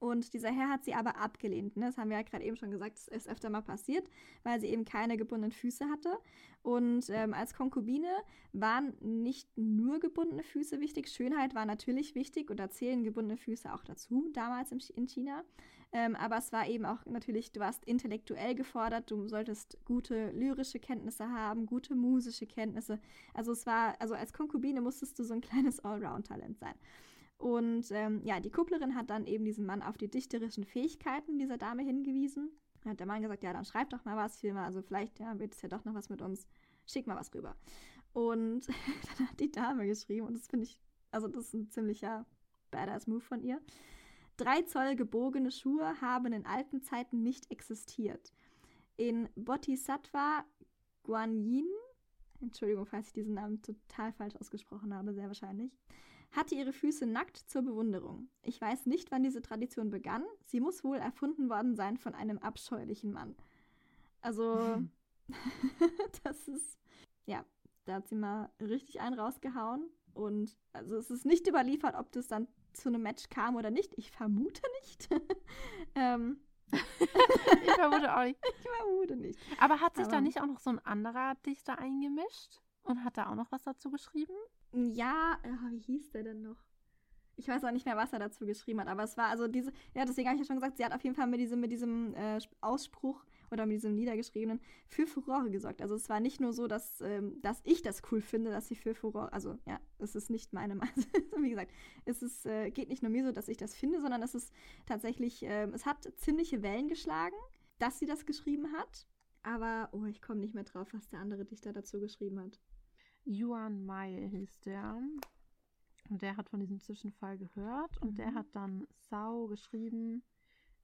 Und dieser Herr hat sie aber abgelehnt. Ne? Das haben wir ja gerade eben schon gesagt, das ist öfter mal passiert, weil sie eben keine gebundenen Füße hatte. Und ähm, als Konkubine waren nicht nur gebundene Füße wichtig, Schönheit war natürlich wichtig und da zählen gebundene Füße auch dazu, damals in Ch- in China. Ähm, aber es war eben auch natürlich, du warst intellektuell gefordert, du solltest gute lyrische Kenntnisse haben, gute musische Kenntnisse. Also es war, also als Konkubine musstest du so ein kleines Allround-Talent sein. Und ähm, ja, die Kupplerin hat dann eben diesen Mann auf die dichterischen Fähigkeiten dieser Dame hingewiesen. Dann hat der Mann gesagt, ja, dann schreib doch mal was, viel mal, also vielleicht ja, wird es ja doch noch was mit uns. Schick mal was rüber. Und [laughs] dann hat die Dame geschrieben, und das finde ich, also das ist ein ziemlicher badass Move von ihr. Drei Zoll gebogene Schuhe haben in alten Zeiten nicht existiert. In Bodhisattva Guanyin, Entschuldigung, falls ich diesen Namen total falsch ausgesprochen habe, sehr wahrscheinlich, hatte ihre Füße nackt zur Bewunderung. Ich weiß nicht, wann diese Tradition begann. Sie muss wohl erfunden worden sein von einem abscheulichen Mann. Also, [laughs] das ist, ja, da hat sie mal richtig einen rausgehauen. Und also es ist nicht überliefert, ob das dann zu einem Match kam oder nicht. Ich vermute nicht. [laughs] ähm, Ich vermute auch nicht. [laughs] ich vermute nicht. Aber hat sich da Aber- nicht auch noch so ein anderer Dichter eingemischt und hat da auch noch was dazu geschrieben? Ja, äh, wie hieß der denn noch? Ich weiß auch nicht mehr, was er dazu geschrieben hat, aber es war also diese, ja, deswegen habe ich ja schon gesagt, sie hat auf jeden Fall mit diesem, mit diesem äh, Ausspruch oder mit diesem Niedergeschriebenen für Furore gesorgt. Also es war nicht nur so, dass, ähm, dass ich das cool finde, dass sie für Furore, also ja, es ist nicht meine Meinung. [laughs] Wie gesagt, es ist, äh, geht nicht nur mir so, dass ich das finde, sondern es ist tatsächlich, ähm, es hat ziemliche Wellen geschlagen, dass sie das geschrieben hat. Aber, oh, ich komme nicht mehr drauf, was der andere Dichter dazu geschrieben hat. Yuan Mai hieß der. Und der hat von diesem Zwischenfall gehört und der Mhm. hat dann Sau geschrieben,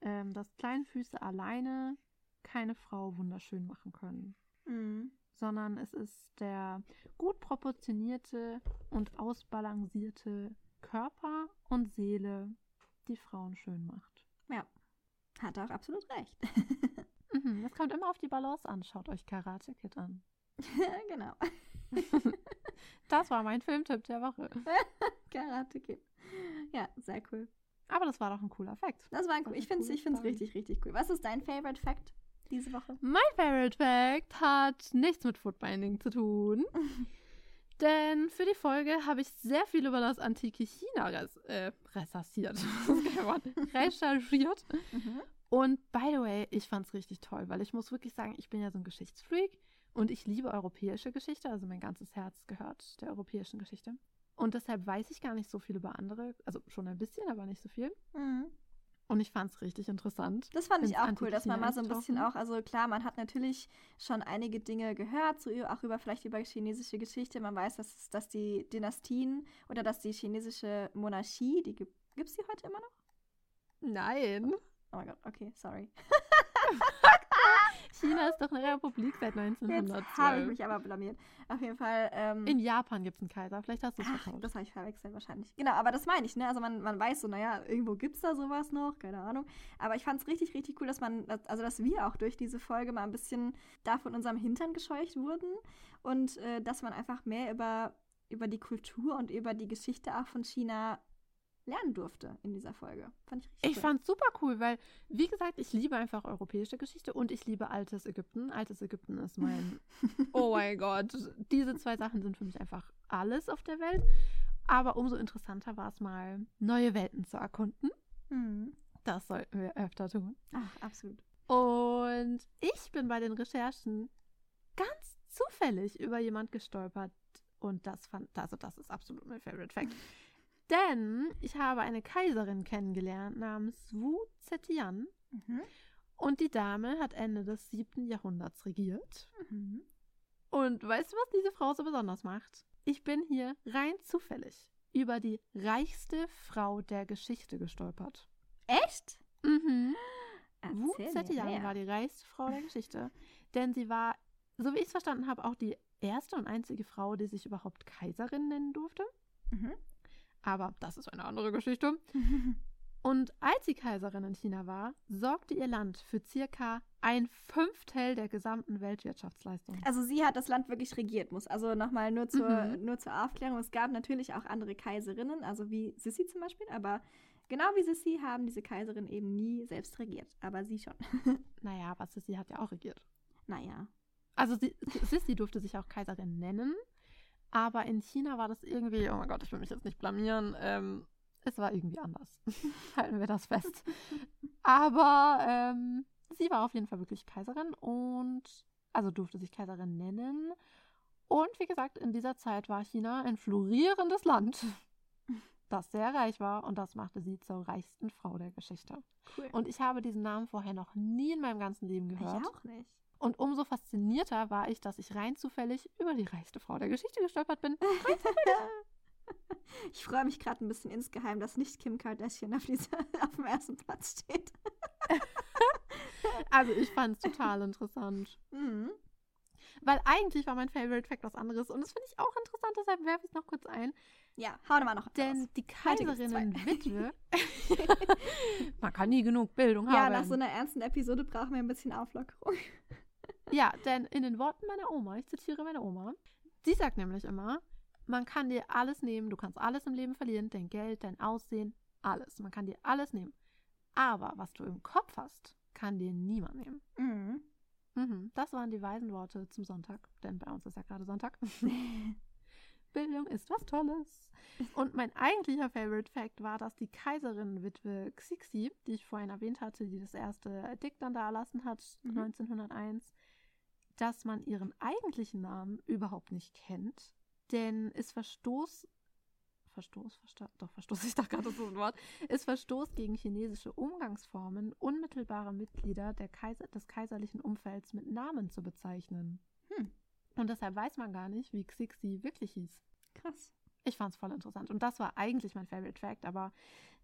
ähm, dass Kleinfüße alleine keine Frau wunderschön machen können, Mhm. sondern es ist der gut proportionierte und ausbalancierte Körper und Seele, die Frauen schön macht. Ja, hat er auch absolut recht. [laughs] [laughs] Mhm, das kommt immer auf die Balance an. Schaut euch Karate Kid an. [laughs] genau. [laughs] Das war mein Filmtipp der Woche. [laughs] Karate Kid. Ja, sehr cool. Aber das war doch ein cooler Fakt. Das war Das cool. Ich finde es ich find's richtig, richtig cool. Was ist dein Favorite Fact diese Woche? Mein Favorite Fact hat nichts mit Footbinding zu tun. [laughs] Denn für die Folge habe ich sehr viel über das antike China res äh, recherchiert. Recherchiert. Und by the way, ich fand es richtig toll, weil ich muss wirklich sagen, ich bin ja so ein Geschichtsfreak und ich liebe europäische Geschichte. Also mein ganzes Herz gehört der europäischen Geschichte. Und deshalb weiß ich gar nicht so viel über andere. Also schon ein bisschen, aber nicht so viel. Mhm. Und ich fand es richtig interessant. Das fand ich auch cool, dass man mal so ein bisschen auch, also klar, man hat natürlich schon einige Dinge gehört, so auch über vielleicht über chinesische Geschichte. Man weiß, dass, dass die Dynastien oder dass die chinesische Monarchie, die gibt es die heute immer noch? Nein. Oh mein Gott, okay, sorry. [laughs] [laughs] China ist doch eine Republik seit Jetzt 1912. habe ich mich aber blamiert. Auf jeden Fall. Ähm, In Japan gibt es einen Kaiser. Vielleicht hast du es vertauscht. das habe ich verwechselt wahrscheinlich. Genau, aber das meine ich, ne? Also man, man weiß so, naja, irgendwo gibt es da sowas noch, keine Ahnung. Aber ich fand es richtig, richtig cool, dass man, also dass wir auch durch diese Folge mal ein bisschen da von unserem Hintern gescheucht wurden und äh, dass man einfach mehr über, über die Kultur und über die Geschichte auch von China lernen durfte in dieser Folge. Fand ich richtig Ich cool. fand super cool, weil, wie gesagt, ich liebe einfach europäische Geschichte und ich liebe altes Ägypten. Altes Ägypten ist mein. [laughs] oh mein Gott. Diese zwei Sachen sind für mich einfach alles auf der Welt. Aber umso interessanter war es mal, neue Welten zu erkunden. Mhm. Das sollten wir öfter tun. Ach, absolut. Und ich bin bei den Recherchen ganz zufällig über jemand gestolpert. Und das fand, also das ist absolut mein Favorite Fact. Denn ich habe eine Kaiserin kennengelernt namens Wu Zetian. Mhm. Und die Dame hat Ende des 7. Jahrhunderts regiert. Mhm. Und weißt du, was diese Frau so besonders macht? Ich bin hier rein zufällig über die reichste Frau der Geschichte gestolpert. Echt? Mhm. Wu Zetian war die reichste Frau der Geschichte. Denn sie war, so wie ich es verstanden habe, auch die erste und einzige Frau, die sich überhaupt Kaiserin nennen durfte. Mhm. Aber das ist eine andere Geschichte. [laughs] Und als sie Kaiserin in China war, sorgte ihr Land für circa ein Fünftel der gesamten Weltwirtschaftsleistung. Also sie hat das Land wirklich regiert, muss. Also nochmal nur zur, Mhm. nur zur Aufklärung. Es gab natürlich auch andere Kaiserinnen, also wie Sissi zum Beispiel, aber genau wie Sissi haben diese Kaiserinnen eben nie selbst regiert. Aber sie schon. [laughs] Naja, aber Sissi hat ja auch regiert. naja. Also sie, Sissi durfte sich auch Kaiserin nennen, aber in China war das irgendwie, oh mein Gott, ich will mich jetzt nicht blamieren, ähm, es war irgendwie anders. [laughs] Halten wir das fest. Aber ähm, sie war auf jeden Fall wirklich Kaiserin und, also durfte sich Kaiserin nennen. Und wie gesagt, in dieser Zeit war China ein florierendes Land, [laughs] das sehr reich war und das machte sie zur reichsten Frau der Geschichte. Cool. Und ich habe diesen Namen vorher noch nie in meinem ganzen Leben gehört. ich auch nicht. Und umso faszinierter war ich, dass ich rein zufällig über die reichste Frau der Geschichte gestolpert bin. [laughs] Ich freue mich gerade ein bisschen insgeheim, dass nicht Kim Kardashian auf, dieser, [laughs] auf dem ersten Platz steht. Also ich fand es total interessant. Mhm. Weil eigentlich war mein Favorite Fact was anderes. Und das finde ich auch interessant, deshalb werfe ich es noch kurz ein. Ja, hau mal noch Denn raus. die Kaiserinnenwitwe. [laughs] Man kann nie genug Bildung Ja, haben. nach so einer ernsten Episode brauchen wir ein bisschen Auflockerung. Ja, denn in den Worten meiner Oma, ich zitiere meine Oma, die sagt nämlich immer, man kann dir alles nehmen, du kannst alles im Leben verlieren, dein Geld, dein Aussehen, alles. Man kann dir alles nehmen. Aber was du im Kopf hast, kann dir niemand nehmen. Mhm. Mhm, das waren die weisen Worte zum Sonntag, denn bei uns ist ja gerade Sonntag. [laughs] Bildung ist was Tolles. Und mein eigentlicher Favorite Fact war, dass die Kaiserinnenwitwe Xixi, die ich vorhin erwähnt hatte, die das erste Edikt dann da erlassen hat, Mhm. 1901, dass man ihren eigentlichen Namen überhaupt nicht kennt, denn es Verstoß, Verstoß, Versta doch Verstoß, ich dachte gerade, so ein Wort, ist Verstoß gegen chinesische Umgangsformen, unmittelbare Mitglieder der Kaiser, des kaiserlichen Umfelds mit Namen zu bezeichnen. Hm. Und deshalb weiß man gar nicht, wie Xixi wirklich hieß. Krass. Ich fand es voll interessant. Und das war eigentlich mein Favorite Fact, aber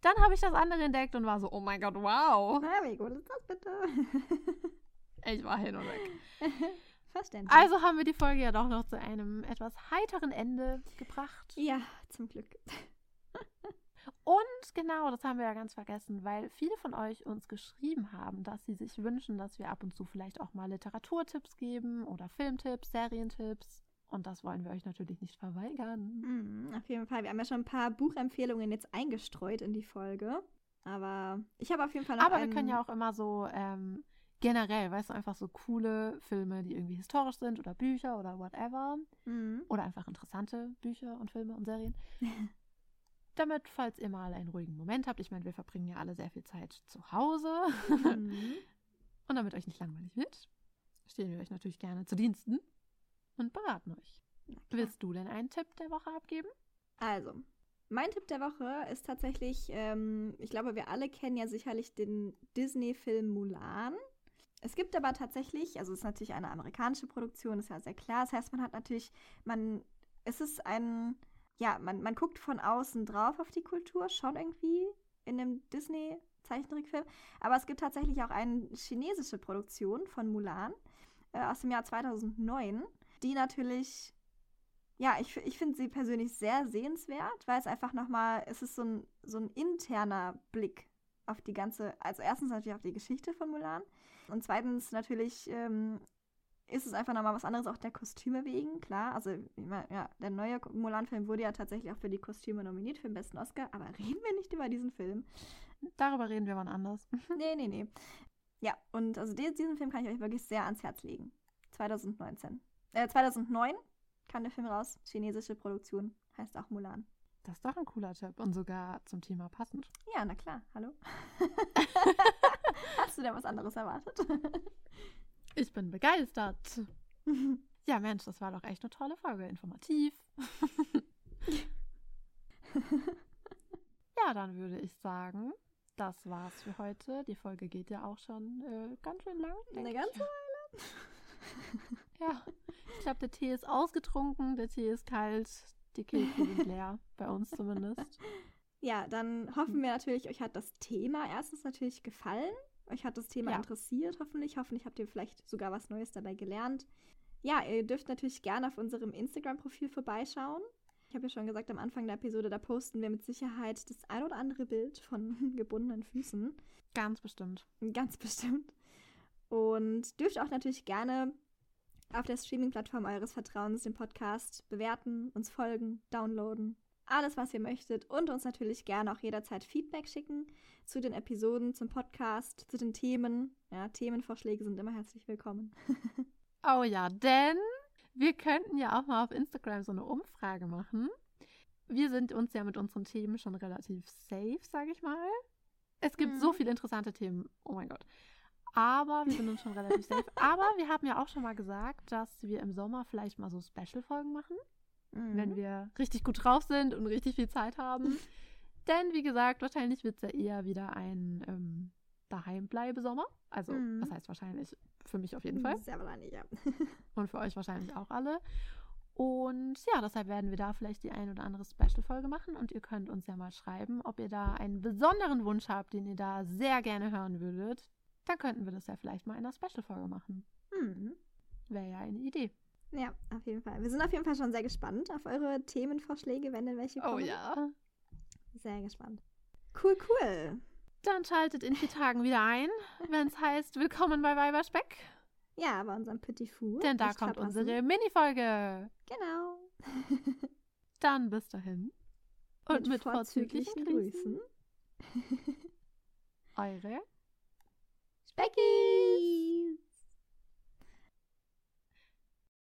dann habe ich das andere entdeckt und war so, oh mein Gott, wow. Na, wie gut ist das bitte? [laughs] Ich war hin und weg. [laughs] Verständlich. Also haben wir die Folge ja doch noch zu einem etwas heiteren Ende gebracht. ja, zum Glück. Und genau, das haben wir ja ganz vergessen, weil viele von euch uns geschrieben haben, dass sie sich wünschen, dass wir ab und zu vielleicht auch mal Literaturtipps geben oder Filmtipps, Serientipps. Und das wollen wir euch natürlich nicht verweigern. Mhm, auf jeden Fall. Wir haben ja schon ein paar Buchempfehlungen jetzt eingestreut in die Folge. Aber ich habe auf jeden Fall noch Aber wir einen... können ja auch immer so ähm, generell, weißt du, einfach so coole Filme, die irgendwie historisch sind oder Bücher oder whatever. Mhm. Oder einfach interessante Bücher und Filme und Serien. [laughs] Damit, falls ihr mal einen ruhigen Moment habt, ich meine, wir verbringen ja alle sehr viel Zeit zu Hause. Mhm. [laughs] und damit euch nicht langweilig wird, stehen wir euch natürlich gerne zu Diensten und beraten euch. Willst du denn einen Tipp der Woche abgeben? Also, mein Tipp der Woche ist tatsächlich, ähm, ich glaube, wir alle kennen ja sicherlich den Disney-Film Mulan. Es gibt aber tatsächlich, also es ist natürlich eine amerikanische Produktion, ist ja sehr klar. Das heißt, man hat natürlich, man, es ist ein, ja, man, man guckt von außen drauf auf die Kultur, schon irgendwie in dem Disney-Zeichentrickfilm. Aber es gibt tatsächlich auch eine chinesische Produktion von Mulan äh, aus dem Jahr 2009, die natürlich ja, ich, ich finde sie persönlich sehr sehenswert, weil es einfach nochmal, es ist so ein, so ein interner Blick auf die ganze, also erstens natürlich auf die Geschichte von Mulan und zweitens natürlich ähm, ist es einfach nochmal was anderes auch der Kostüme wegen, klar. Also, ja, der neue Mulan-Film wurde ja tatsächlich auch für die Kostüme nominiert für den besten Oscar, aber [laughs] reden wir nicht über diesen Film. Darüber reden wir wann anders. [laughs] Nee, nee, nee. Ja, und also die, diesen Film kann ich euch wirklich sehr ans Herz legen. 2019. Äh, 2009 kam der Film raus. Chinesische Produktion. Heißt auch Mulan. Das ist doch ein cooler Tipp und sogar zum Thema passend. Ja, na klar. Hallo. [laughs] Du denn was anderes erwartet? [laughs] Ich bin begeistert. [laughs] Ja, Mensch, das war doch echt eine tolle Folge. Informativ. [laughs] ja, dann würde ich sagen, das war's für heute. Die Folge geht ja auch schon äh, ganz schön lang. Eine ganze Weile. Ja, ich glaube, der Tee ist ausgetrunken, der Tee ist kalt, die Kekse sind leer, bei uns zumindest. Ja, dann hoffen wir natürlich, euch hat das Thema erstens natürlich gefallen. Euch hat das Thema Ja. interessiert, hoffentlich. Hoffentlich habt ihr vielleicht sogar was Neues dabei gelernt. Ja, ihr dürft natürlich gerne auf unserem Instagram-Profil vorbeischauen. Ich habe ja schon gesagt, am Anfang der Episode, da posten wir mit Sicherheit das ein oder andere Bild von [laughs] gebundenen Füßen. Ganz bestimmt. Ganz bestimmt. Und dürft auch natürlich gerne auf der Streaming-Plattform eures Vertrauens den Podcast bewerten, uns folgen, downloaden. Alles, was ihr möchtet. Und uns natürlich gerne auch jederzeit Feedback schicken zu den Episoden, zum Podcast, zu den Themen. Ja, Themenvorschläge sind immer herzlich willkommen. [laughs] Oh ja, denn wir könnten ja auch mal auf Instagram so eine Umfrage machen. Wir sind uns ja mit unseren Themen schon relativ safe, sage ich mal. Es gibt Mhm. so viele interessante Themen. Oh mein Gott. Aber wir sind uns schon relativ [laughs] safe. Aber wir haben ja auch schon mal gesagt, dass wir im Sommer vielleicht mal so Special-Folgen machen, Mhm. wenn wir richtig gut drauf sind und richtig viel Zeit haben. [laughs] Denn wie gesagt, wahrscheinlich wird es ja eher wieder ein ähm, Daheimbleibe-Sommer. Also, Mhm. was heißt wahrscheinlich? Für mich auf jeden Fall. Sehr wahrscheinlich, ja. [laughs] Und für euch wahrscheinlich auch alle. Und ja, deshalb werden wir da vielleicht die ein oder andere Special-Folge machen. Und ihr könnt uns ja mal schreiben, ob ihr da einen besonderen Wunsch habt, den ihr da sehr gerne hören würdet. Dann könnten wir das ja vielleicht mal in einer Special-Folge machen. Mhm. Wäre ja eine Idee. Ja, auf jeden Fall. Wir sind auf jeden Fall schon sehr gespannt auf eure Themenvorschläge, wenn denn welche Oh kommen. ja. Sehr gespannt. Cool, cool. Dann schaltet in vier Tagen wieder ein, wenn es heißt Willkommen bei Weiberspeck. Ja, bei unserem Petit Fou. Denn da Nicht kommt verpassen. unsere Mini-Folge. Genau. [laughs] Dann bis dahin. Und mit, vorzüglichen Grüßen. Eure Specky!